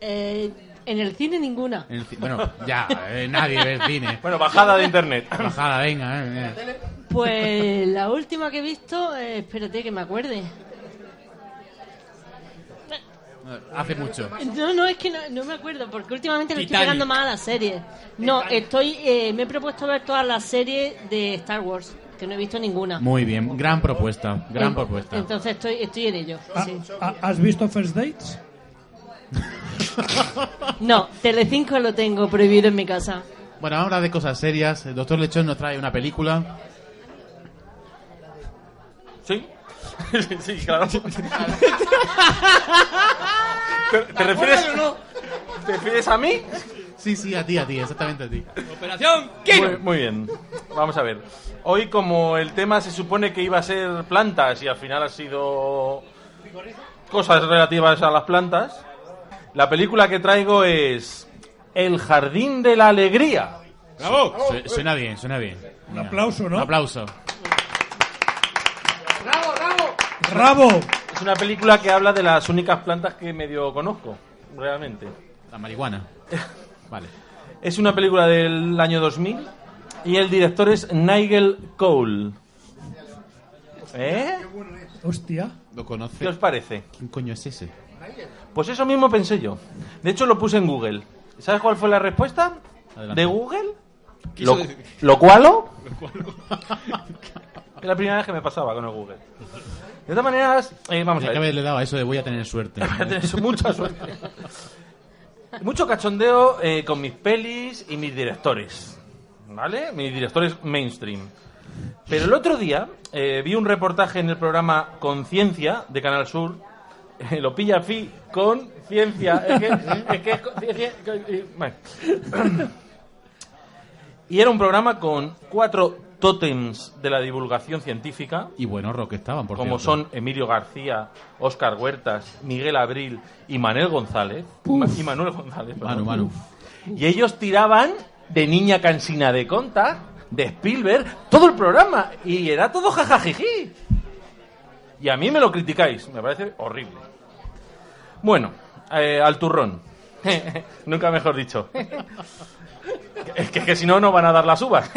Eh, en el cine ninguna. En el ci- bueno, ya, eh, nadie ve el cine. *laughs* Bueno, bajada de internet. Bajada, venga. eh, eh. Pues la última que he visto, eh, espérate que me acuerde. Hace mucho. No, no, es que no, no me acuerdo, porque últimamente le estoy Titanic. pegando más a las series. No, estoy, eh, me he propuesto ver todas las series de Star Wars, que no he visto ninguna. Muy bien, gran propuesta, gran propuesta. Entonces estoy, estoy en ello. Ah, sí. ah, ¿Has visto First Dates? *laughs* No, Telecinco lo tengo prohibido en mi casa. Bueno, ahora de cosas serias, el doctor Lechón nos trae una película. ¿Sí? *laughs* sí, claro. ¿Te, te refieres, ¿Te refieres a mí? Sí, sí, a ti, a ti, exactamente a ti. Operación Muy, muy bien. Vamos a ver. Hoy, como el tema se supone que iba a ser plantas y al final ha sido cosas relativas a las plantas, la película que traigo es El Jardín de la Alegría. ¡Bravo! Su- Suena bien, suena bien. Un aplauso, ¿no? Un aplauso. ¡Bravo! Es una película que habla de las únicas plantas que medio conozco, realmente. La marihuana. *laughs* Vale. Es una película del año 2000 y el director es Nigel Cole. ¿Eh? Hostia. ¿Lo conoce? ¿Qué os parece? ¿Quién coño es ese? Pues eso mismo pensé yo. De hecho, lo puse en Google. ¿Sabes cuál fue la respuesta? Adelante. ¿De Google? ¿Lo, ¿Lo cualo? *laughs* Es la primera vez que me pasaba con el Google. De todas maneras, eh, vamos a ver. haberle dado a eso de voy a tener suerte. *laughs* Tienes mucha suerte. Mucho cachondeo eh, con mis pelis y mis directores. ¿Vale? Mis directores mainstream. Pero el otro día eh, vi un reportaje en el programa Conciencia de Canal Sur. eh, lo pilla Fi con ciencia. Es que, es que es con- ciencia- y- bueno. *clears throat* Y era un programa con cuatro tótems de la divulgación científica Y bueno, rock estaban, por como cierto. son Emilio García, Óscar Huertas, Miguel Abril y Manuel González. Y Manuel González. Manu. Y ellos tiraban de Niña Cansina de Conta, de Spielberg, todo el programa. Y era todo jajajiji. Y a mí me lo criticáis. Me parece horrible. Bueno, eh, al turrón. *laughs* Nunca mejor dicho. Es que, que si no, no van a dar las uvas.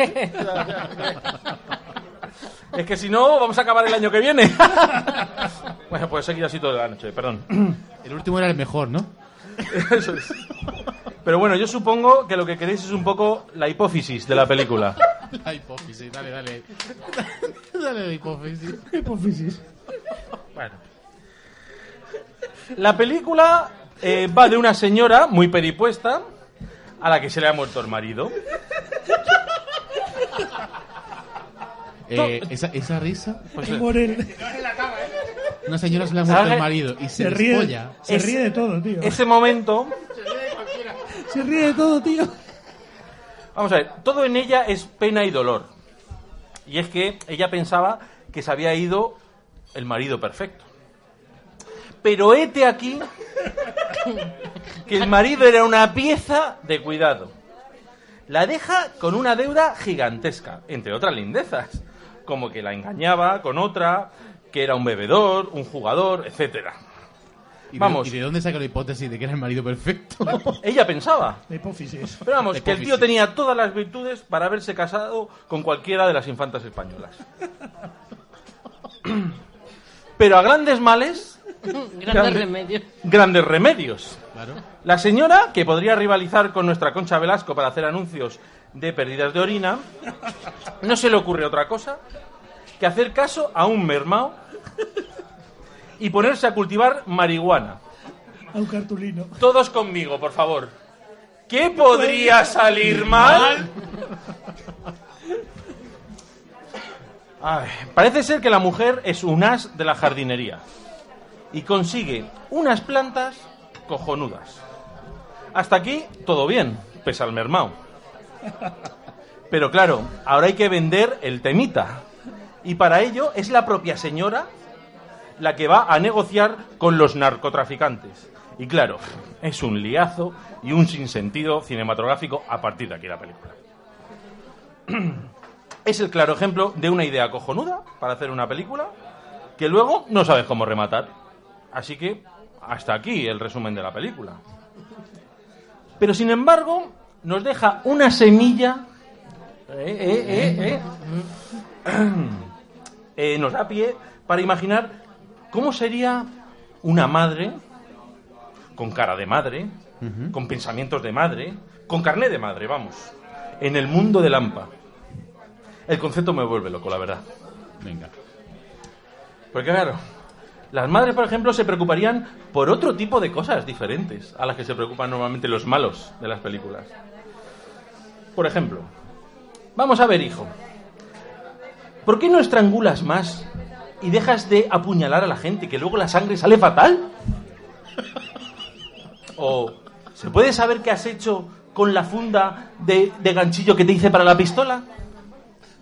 Es que si no, vamos a acabar el año que viene. Bueno, pues seguir así toda la noche, perdón. El último era el mejor, ¿no? Eso es. Pero bueno, yo supongo que lo que queréis es un poco la hipófisis de la película. La hipófisis, dale, dale. dale la hipófisis. Hipófisis. Bueno. La película eh, va de una señora muy peripuesta a la que se le ha muerto el marido. Eh, esa, esa risa. Pues, Qué morel. Una señora se le ha muerto el marido y se, Se ríe, despolla. se ríe de todo, tío. Ese momento, Se ríe de todo, tío. vamos a ver, todo en ella es pena y dolor. Y es que ella pensaba que se había ido el marido perfecto. Pero hete aquí *laughs* que el marido era una pieza de cuidado. La deja con una deuda gigantesca, entre otras lindezas, como que la engañaba con otra, que era un bebedor, un jugador, etcétera. ¿Y de- Vamos. ¿Y de dónde saca la hipótesis de que era el marido perfecto? *laughs* Ella pensaba. La hipófisis. Pero vamos, que el tío tenía todas las virtudes para haberse casado con cualquiera de las infantas españolas. *laughs* Pero a grandes males, *laughs* Grandes remedios. grandes remedios. Claro. La señora, que podría rivalizar con nuestra Concha Velasco para hacer anuncios de pérdidas de orina, no se le ocurre otra cosa que hacer caso a un mermao y ponerse a cultivar marihuana. A un cartulino. Todos conmigo, por favor. ¿Qué podría salir mal? Ay, parece ser que la mujer es un as de la jardinería y consigue unas plantas cojonudas. Hasta aquí todo bien, pese al mermao. Pero claro, ahora hay que vender el temita. Y para ello es la propia señora la que va a negociar con los narcotraficantes. Y claro, es un liazo y un sinsentido cinematográfico a partir de aquí la película. *clears throat* Es el claro ejemplo de una idea cojonuda para hacer una película que luego no sabes cómo rematar. Así que hasta aquí el resumen de la película. Pero sin embargo, nos deja una semilla. eh, eh, eh, eh, eh, *clears throat* nos da pie para imaginar cómo sería una madre con cara de madre, con pensamientos de madre, con carné de madre, vamos, en el mundo de Lampa. El concepto me vuelve loco, la verdad. Venga. Porque claro, Las madres, por ejemplo, se preocuparían por otro tipo de cosas diferentes a las que se preocupan normalmente los malos de las películas. Por ejemplo, vamos a ver, hijo. ¿Por qué no estrangulas más y dejas de apuñalar a la gente, que luego la sangre sale fatal? *laughs* ¿O se puede saber qué has hecho con la funda de, de ganchillo que te hice para la pistola?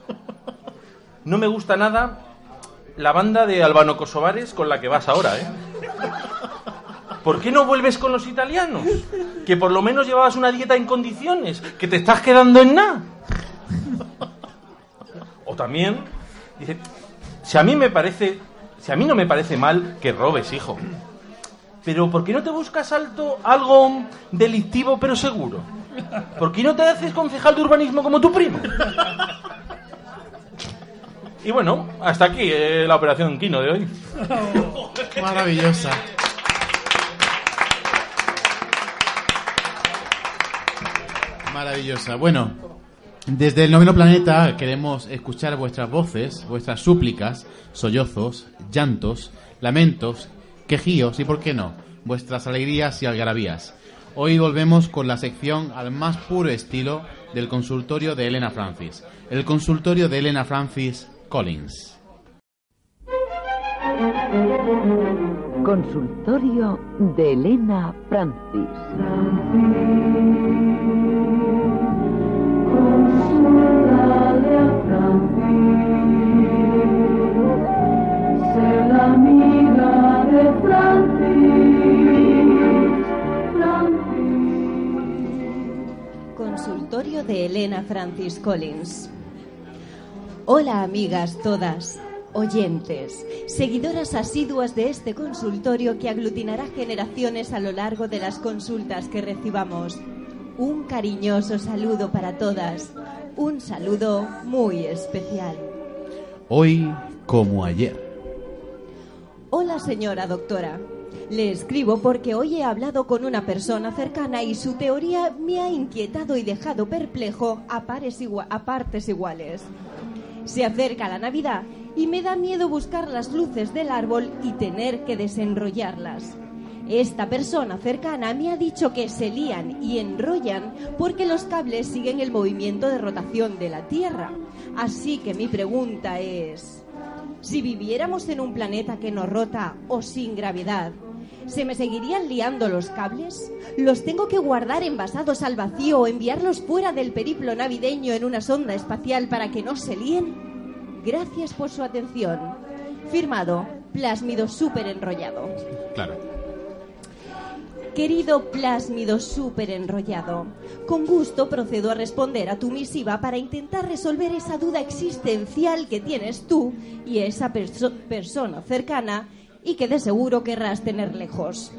*laughs* No me gusta nada la banda de albano kosovares con la que vas ahora, ¿eh? ¿Por qué no vuelves con los italianos? Que por lo menos llevabas una dieta en condiciones, que te estás quedando en nada. O también, dice, si a mí me parece, si a mí no me parece mal que robes, hijo. Pero ¿por qué no te buscas alto algo delictivo pero seguro? ¿Por qué no te haces concejal de urbanismo como tu primo? Y bueno, hasta aquí eh, la operación Kino de hoy. *laughs* Maravillosa. Maravillosa. Bueno, desde el noveno planeta queremos escuchar vuestras voces, vuestras súplicas, sollozos, llantos, lamentos, quejíos y, por qué no, vuestras alegrías y algarabías. Hoy volvemos con la sección al más puro estilo del consultorio de Elena Francis. El consultorio de Elena Francis Collins. Consultorio de Elena Francis. Ser la amiga de Francis, Consultorio de Elena Francis Collins. Hola amigas todas, oyentes, seguidoras asiduas de este consultorio que aglutinará generaciones a lo largo de las consultas que recibamos. Un cariñoso saludo para todas, un saludo muy especial. Hoy como ayer. Hola señora doctora. Le escribo porque hoy he hablado con una persona cercana y su teoría me ha inquietado y dejado perplejo a, pares igua- a partes iguales. Se acerca la Navidad y me da miedo buscar las luces del árbol y tener que desenrollarlas. Esta persona cercana me ha dicho que se lían y enrollan porque los cables siguen el movimiento de rotación de la Tierra. Así que mi pregunta es, si viviéramos en un planeta que no rota o sin gravedad, ¿se me seguirían liando los cables? ¿Los tengo que guardar envasados al vacío o enviarlos fuera del periplo navideño en una sonda espacial para que no se líen? Gracias por su atención. Firmado, Plásmido Súper Enrollado. Claro. Querido plásmido súper enrollado, con gusto procedo a responder a tu misiva para intentar resolver esa duda existencial que tienes tú y esa perso- persona cercana y que de seguro querrás tener lejos.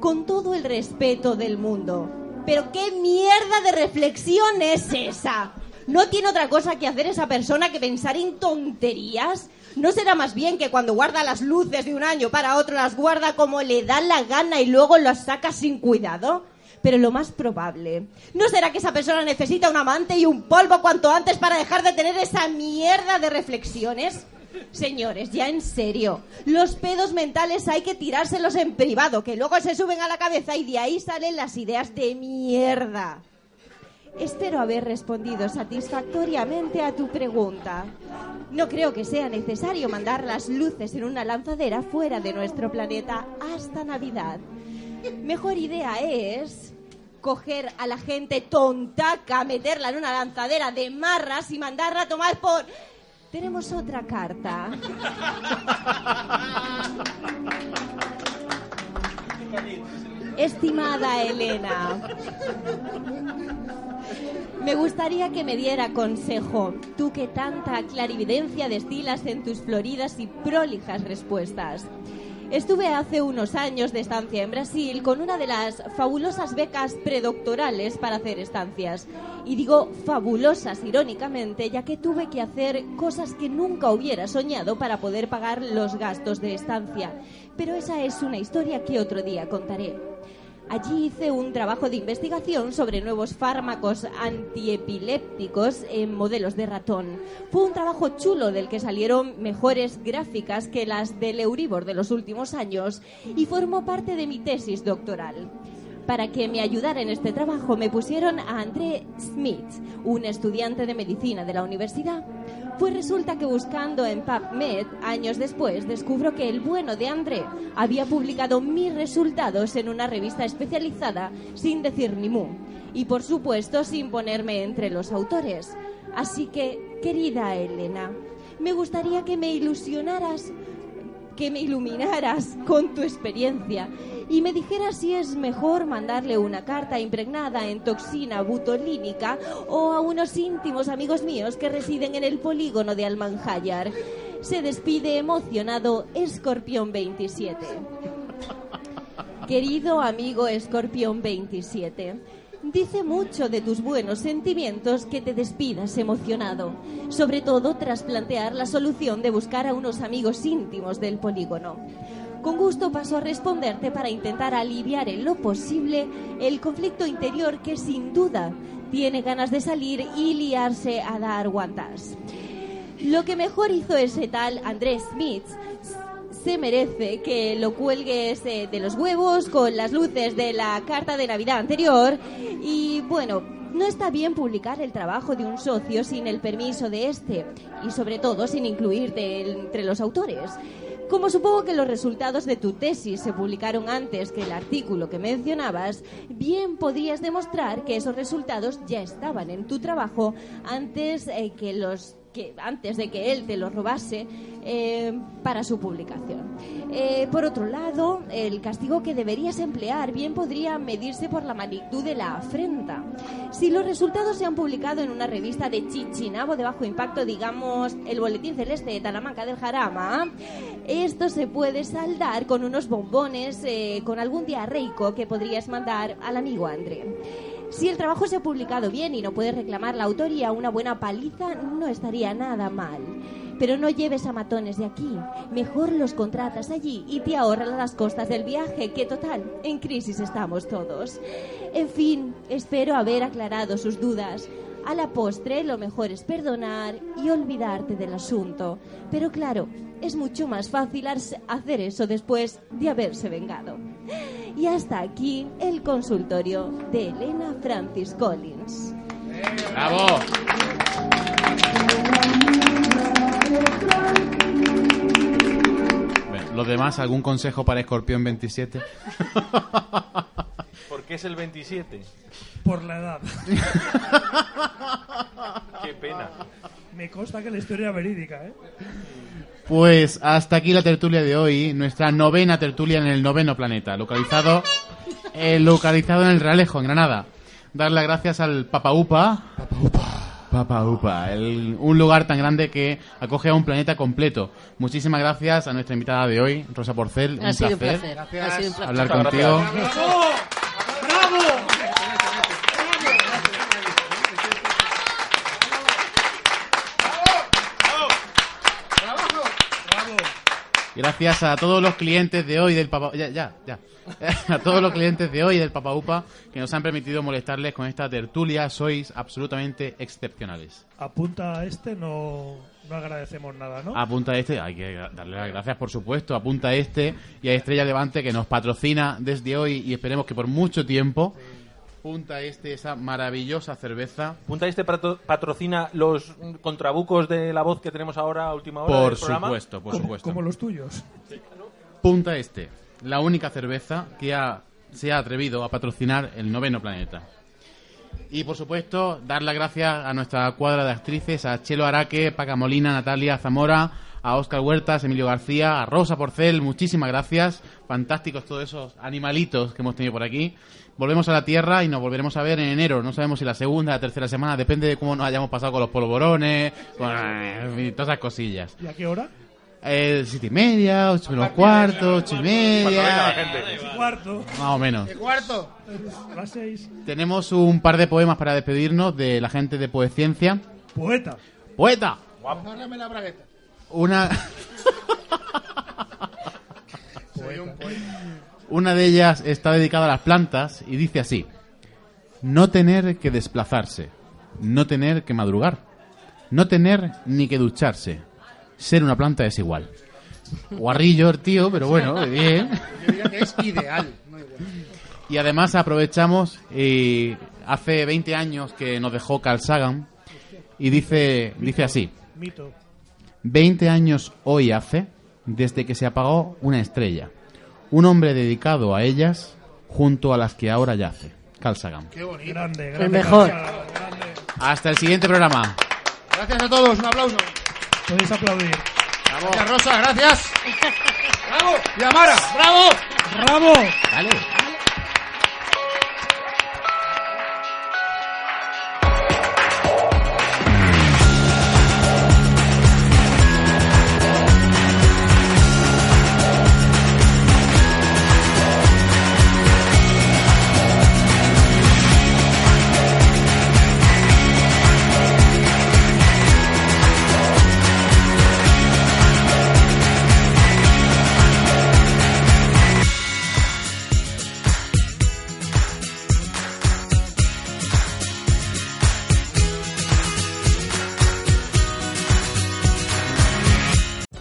Con todo el respeto del mundo. Pero qué mierda de reflexión es esa. ¿No tiene otra cosa que hacer esa persona que pensar en tonterías? ¿No será más bien que cuando guarda las luces de un año para otro las guarda como le da la gana y luego las saca sin cuidado? Pero lo más probable, ¿no será que esa persona necesita un amante y un polvo cuanto antes para dejar de tener esa mierda de reflexiones? Señores, ya en serio, los pedos mentales hay que tirárselos en privado, que luego se suben a la cabeza y de ahí salen las ideas de mierda. Espero haber respondido satisfactoriamente a tu pregunta. No creo que sea necesario mandar las luces en una lanzadera fuera de nuestro planeta hasta Navidad. Mejor idea es coger a la gente tontaca, meterla en una lanzadera de marras y mandarla a tomar por... Tenemos otra carta. Estimada Elena, me gustaría que me diera consejo, tú que tanta clarividencia destilas en tus floridas y prolijas respuestas. Estuve hace unos años de estancia en Brasil con una de las fabulosas becas predoctorales para hacer estancias. Y digo fabulosas irónicamente, ya que tuve que hacer cosas que nunca hubiera soñado para poder pagar los gastos de estancia. Pero esa es una historia que otro día contaré. Allí hice un trabajo de investigación sobre nuevos fármacos antiepilépticos en modelos de ratón. Fue un trabajo chulo del que salieron mejores gráficas que las del Euribor de los últimos años y formó parte de mi tesis doctoral. Para que me ayudara en este trabajo me pusieron a André Smith, un estudiante de medicina de la universidad. Pues resulta que buscando en PubMed, años después, descubro que el bueno de André había publicado mis resultados en una revista especializada sin decir ni mu. Y por supuesto sin ponerme entre los autores. Así que, querida Elena, me gustaría que me ilusionaras que me iluminaras con tu experiencia y me dijeras si es mejor mandarle una carta impregnada en toxina butolínica o a unos íntimos amigos míos que residen en el polígono de Almanjayar. Se despide emocionado Escorpión 27. Querido amigo Escorpión 27, Dice mucho de tus buenos sentimientos que te despidas emocionado, sobre todo tras plantear la solución de buscar a unos amigos íntimos del polígono. Con gusto paso a responderte para intentar aliviar en lo posible el conflicto interior que sin duda tiene ganas de salir y liarse a dar guantas. Lo que mejor hizo ese tal Andrés Smith se merece que lo cuelgues eh, de los huevos con las luces de la carta de Navidad anterior y bueno, no está bien publicar el trabajo de un socio sin el permiso de este y sobre todo sin incluirte entre los autores. Como supongo que los resultados de tu tesis se publicaron antes que el artículo que mencionabas, bien podrías demostrar que esos resultados ya estaban en tu trabajo antes eh, que los que antes de que él te lo robase eh, para su publicación. Eh, por otro lado, el castigo que deberías emplear bien podría medirse por la magnitud de la afrenta. Si los resultados se han publicado en una revista de chichinabo de bajo impacto, digamos el Boletín Celeste de Talamanca del Jarama, esto se puede saldar con unos bombones, eh, con algún diarreico que podrías mandar al amigo André. Si el trabajo se ha publicado bien y no puedes reclamar la autoría, una buena paliza no estaría nada mal. Pero no lleves a matones de aquí. Mejor los contratas allí y te ahorras las costas del viaje, que total, en crisis estamos todos. En fin, espero haber aclarado sus dudas. A la postre, lo mejor es perdonar y olvidarte del asunto. Pero claro, es mucho más fácil hacer eso después de haberse vengado. Y hasta aquí el consultorio de Elena Francis Collins. ¡Bravo! Bueno, Los demás, ¿algún consejo para Escorpión 27? *laughs* ¿Por qué es el 27? Por la edad. *laughs* Qué pena. Me consta que la historia verídica, ¿eh? Pues hasta aquí la tertulia de hoy, nuestra novena tertulia en el noveno planeta, localizado, eh, localizado en el Realejo, en Granada. Dar las gracias al Papa Upa. Papa Upa, el- un lugar tan grande que acoge a un planeta completo. Muchísimas gracias a nuestra invitada de hoy, Rosa Porcel. Ha un sido un placer, placer. Ha sido un placer. hablar contigo. gracias. Gracias a todos los clientes de hoy del Papa... Ya, ya, ya. *laughs* A todos los clientes de hoy del Papa Upa que nos han permitido molestarles con esta tertulia. Sois absolutamente excepcionales. Apunta a este, no, no agradecemos nada, ¿no? Apunta a este, hay que darle las gracias por supuesto, apunta a este y a Estrella Levante que nos patrocina desde hoy y esperemos que por mucho tiempo. Punta este esa maravillosa cerveza. ¿Punta este patrocina los contrabucos de la voz que tenemos ahora a última hora Por del programa? supuesto, por como, supuesto. como los tuyos. Punta Este, la única cerveza que ha- se ha atrevido a patrocinar el noveno planeta. Y por supuesto, dar las gracias a nuestra cuadra de actrices, a Chelo Araque, Paca Molina, Natalia Zamora, a Óscar Huertas, Emilio García, a Rosa Porcel, muchísimas gracias. Fantásticos todos esos animalitos que hemos tenido por aquí. Volvemos a la Tierra y nos volveremos a ver en enero. No sabemos si la segunda, la tercera semana, depende de cómo nos hayamos pasado con los polvorones, con en fin, todas esas cosillas. ¿Y a qué hora? Eh, siete y media, ocho menos cuarto, ocho y media. Y cuarto. Más o menos. cuarto? A las seis. Tenemos un par de poemas para despedirnos de la gente de Poesciencia. Poeta. ¡Poeta! Agárrame la bragueta. Una. *laughs* Soy un poeta. Una de ellas está dedicada a las plantas y dice así: No tener que desplazarse, no tener que madrugar, no tener ni que ducharse. Ser una planta es igual. Guarrillo el tío, pero bueno, *laughs* bien. Yo diría que es ideal. no igual. Y además aprovechamos, y hace 20 años que nos dejó Carl Sagan, y dice, dice así, Mito. 20 años hoy hace desde que se apagó una estrella, un hombre dedicado a ellas junto a las que ahora yace, Carl Sagan. Qué bonito. Grande, El grande. mejor. Hasta el siguiente programa. Gracias a todos, un aplauso. Podéis aplaudir. Gracias, Rosa, gracias. *laughs* ¡Bravo! Y Amara, ¡bravo! ¡Bravo!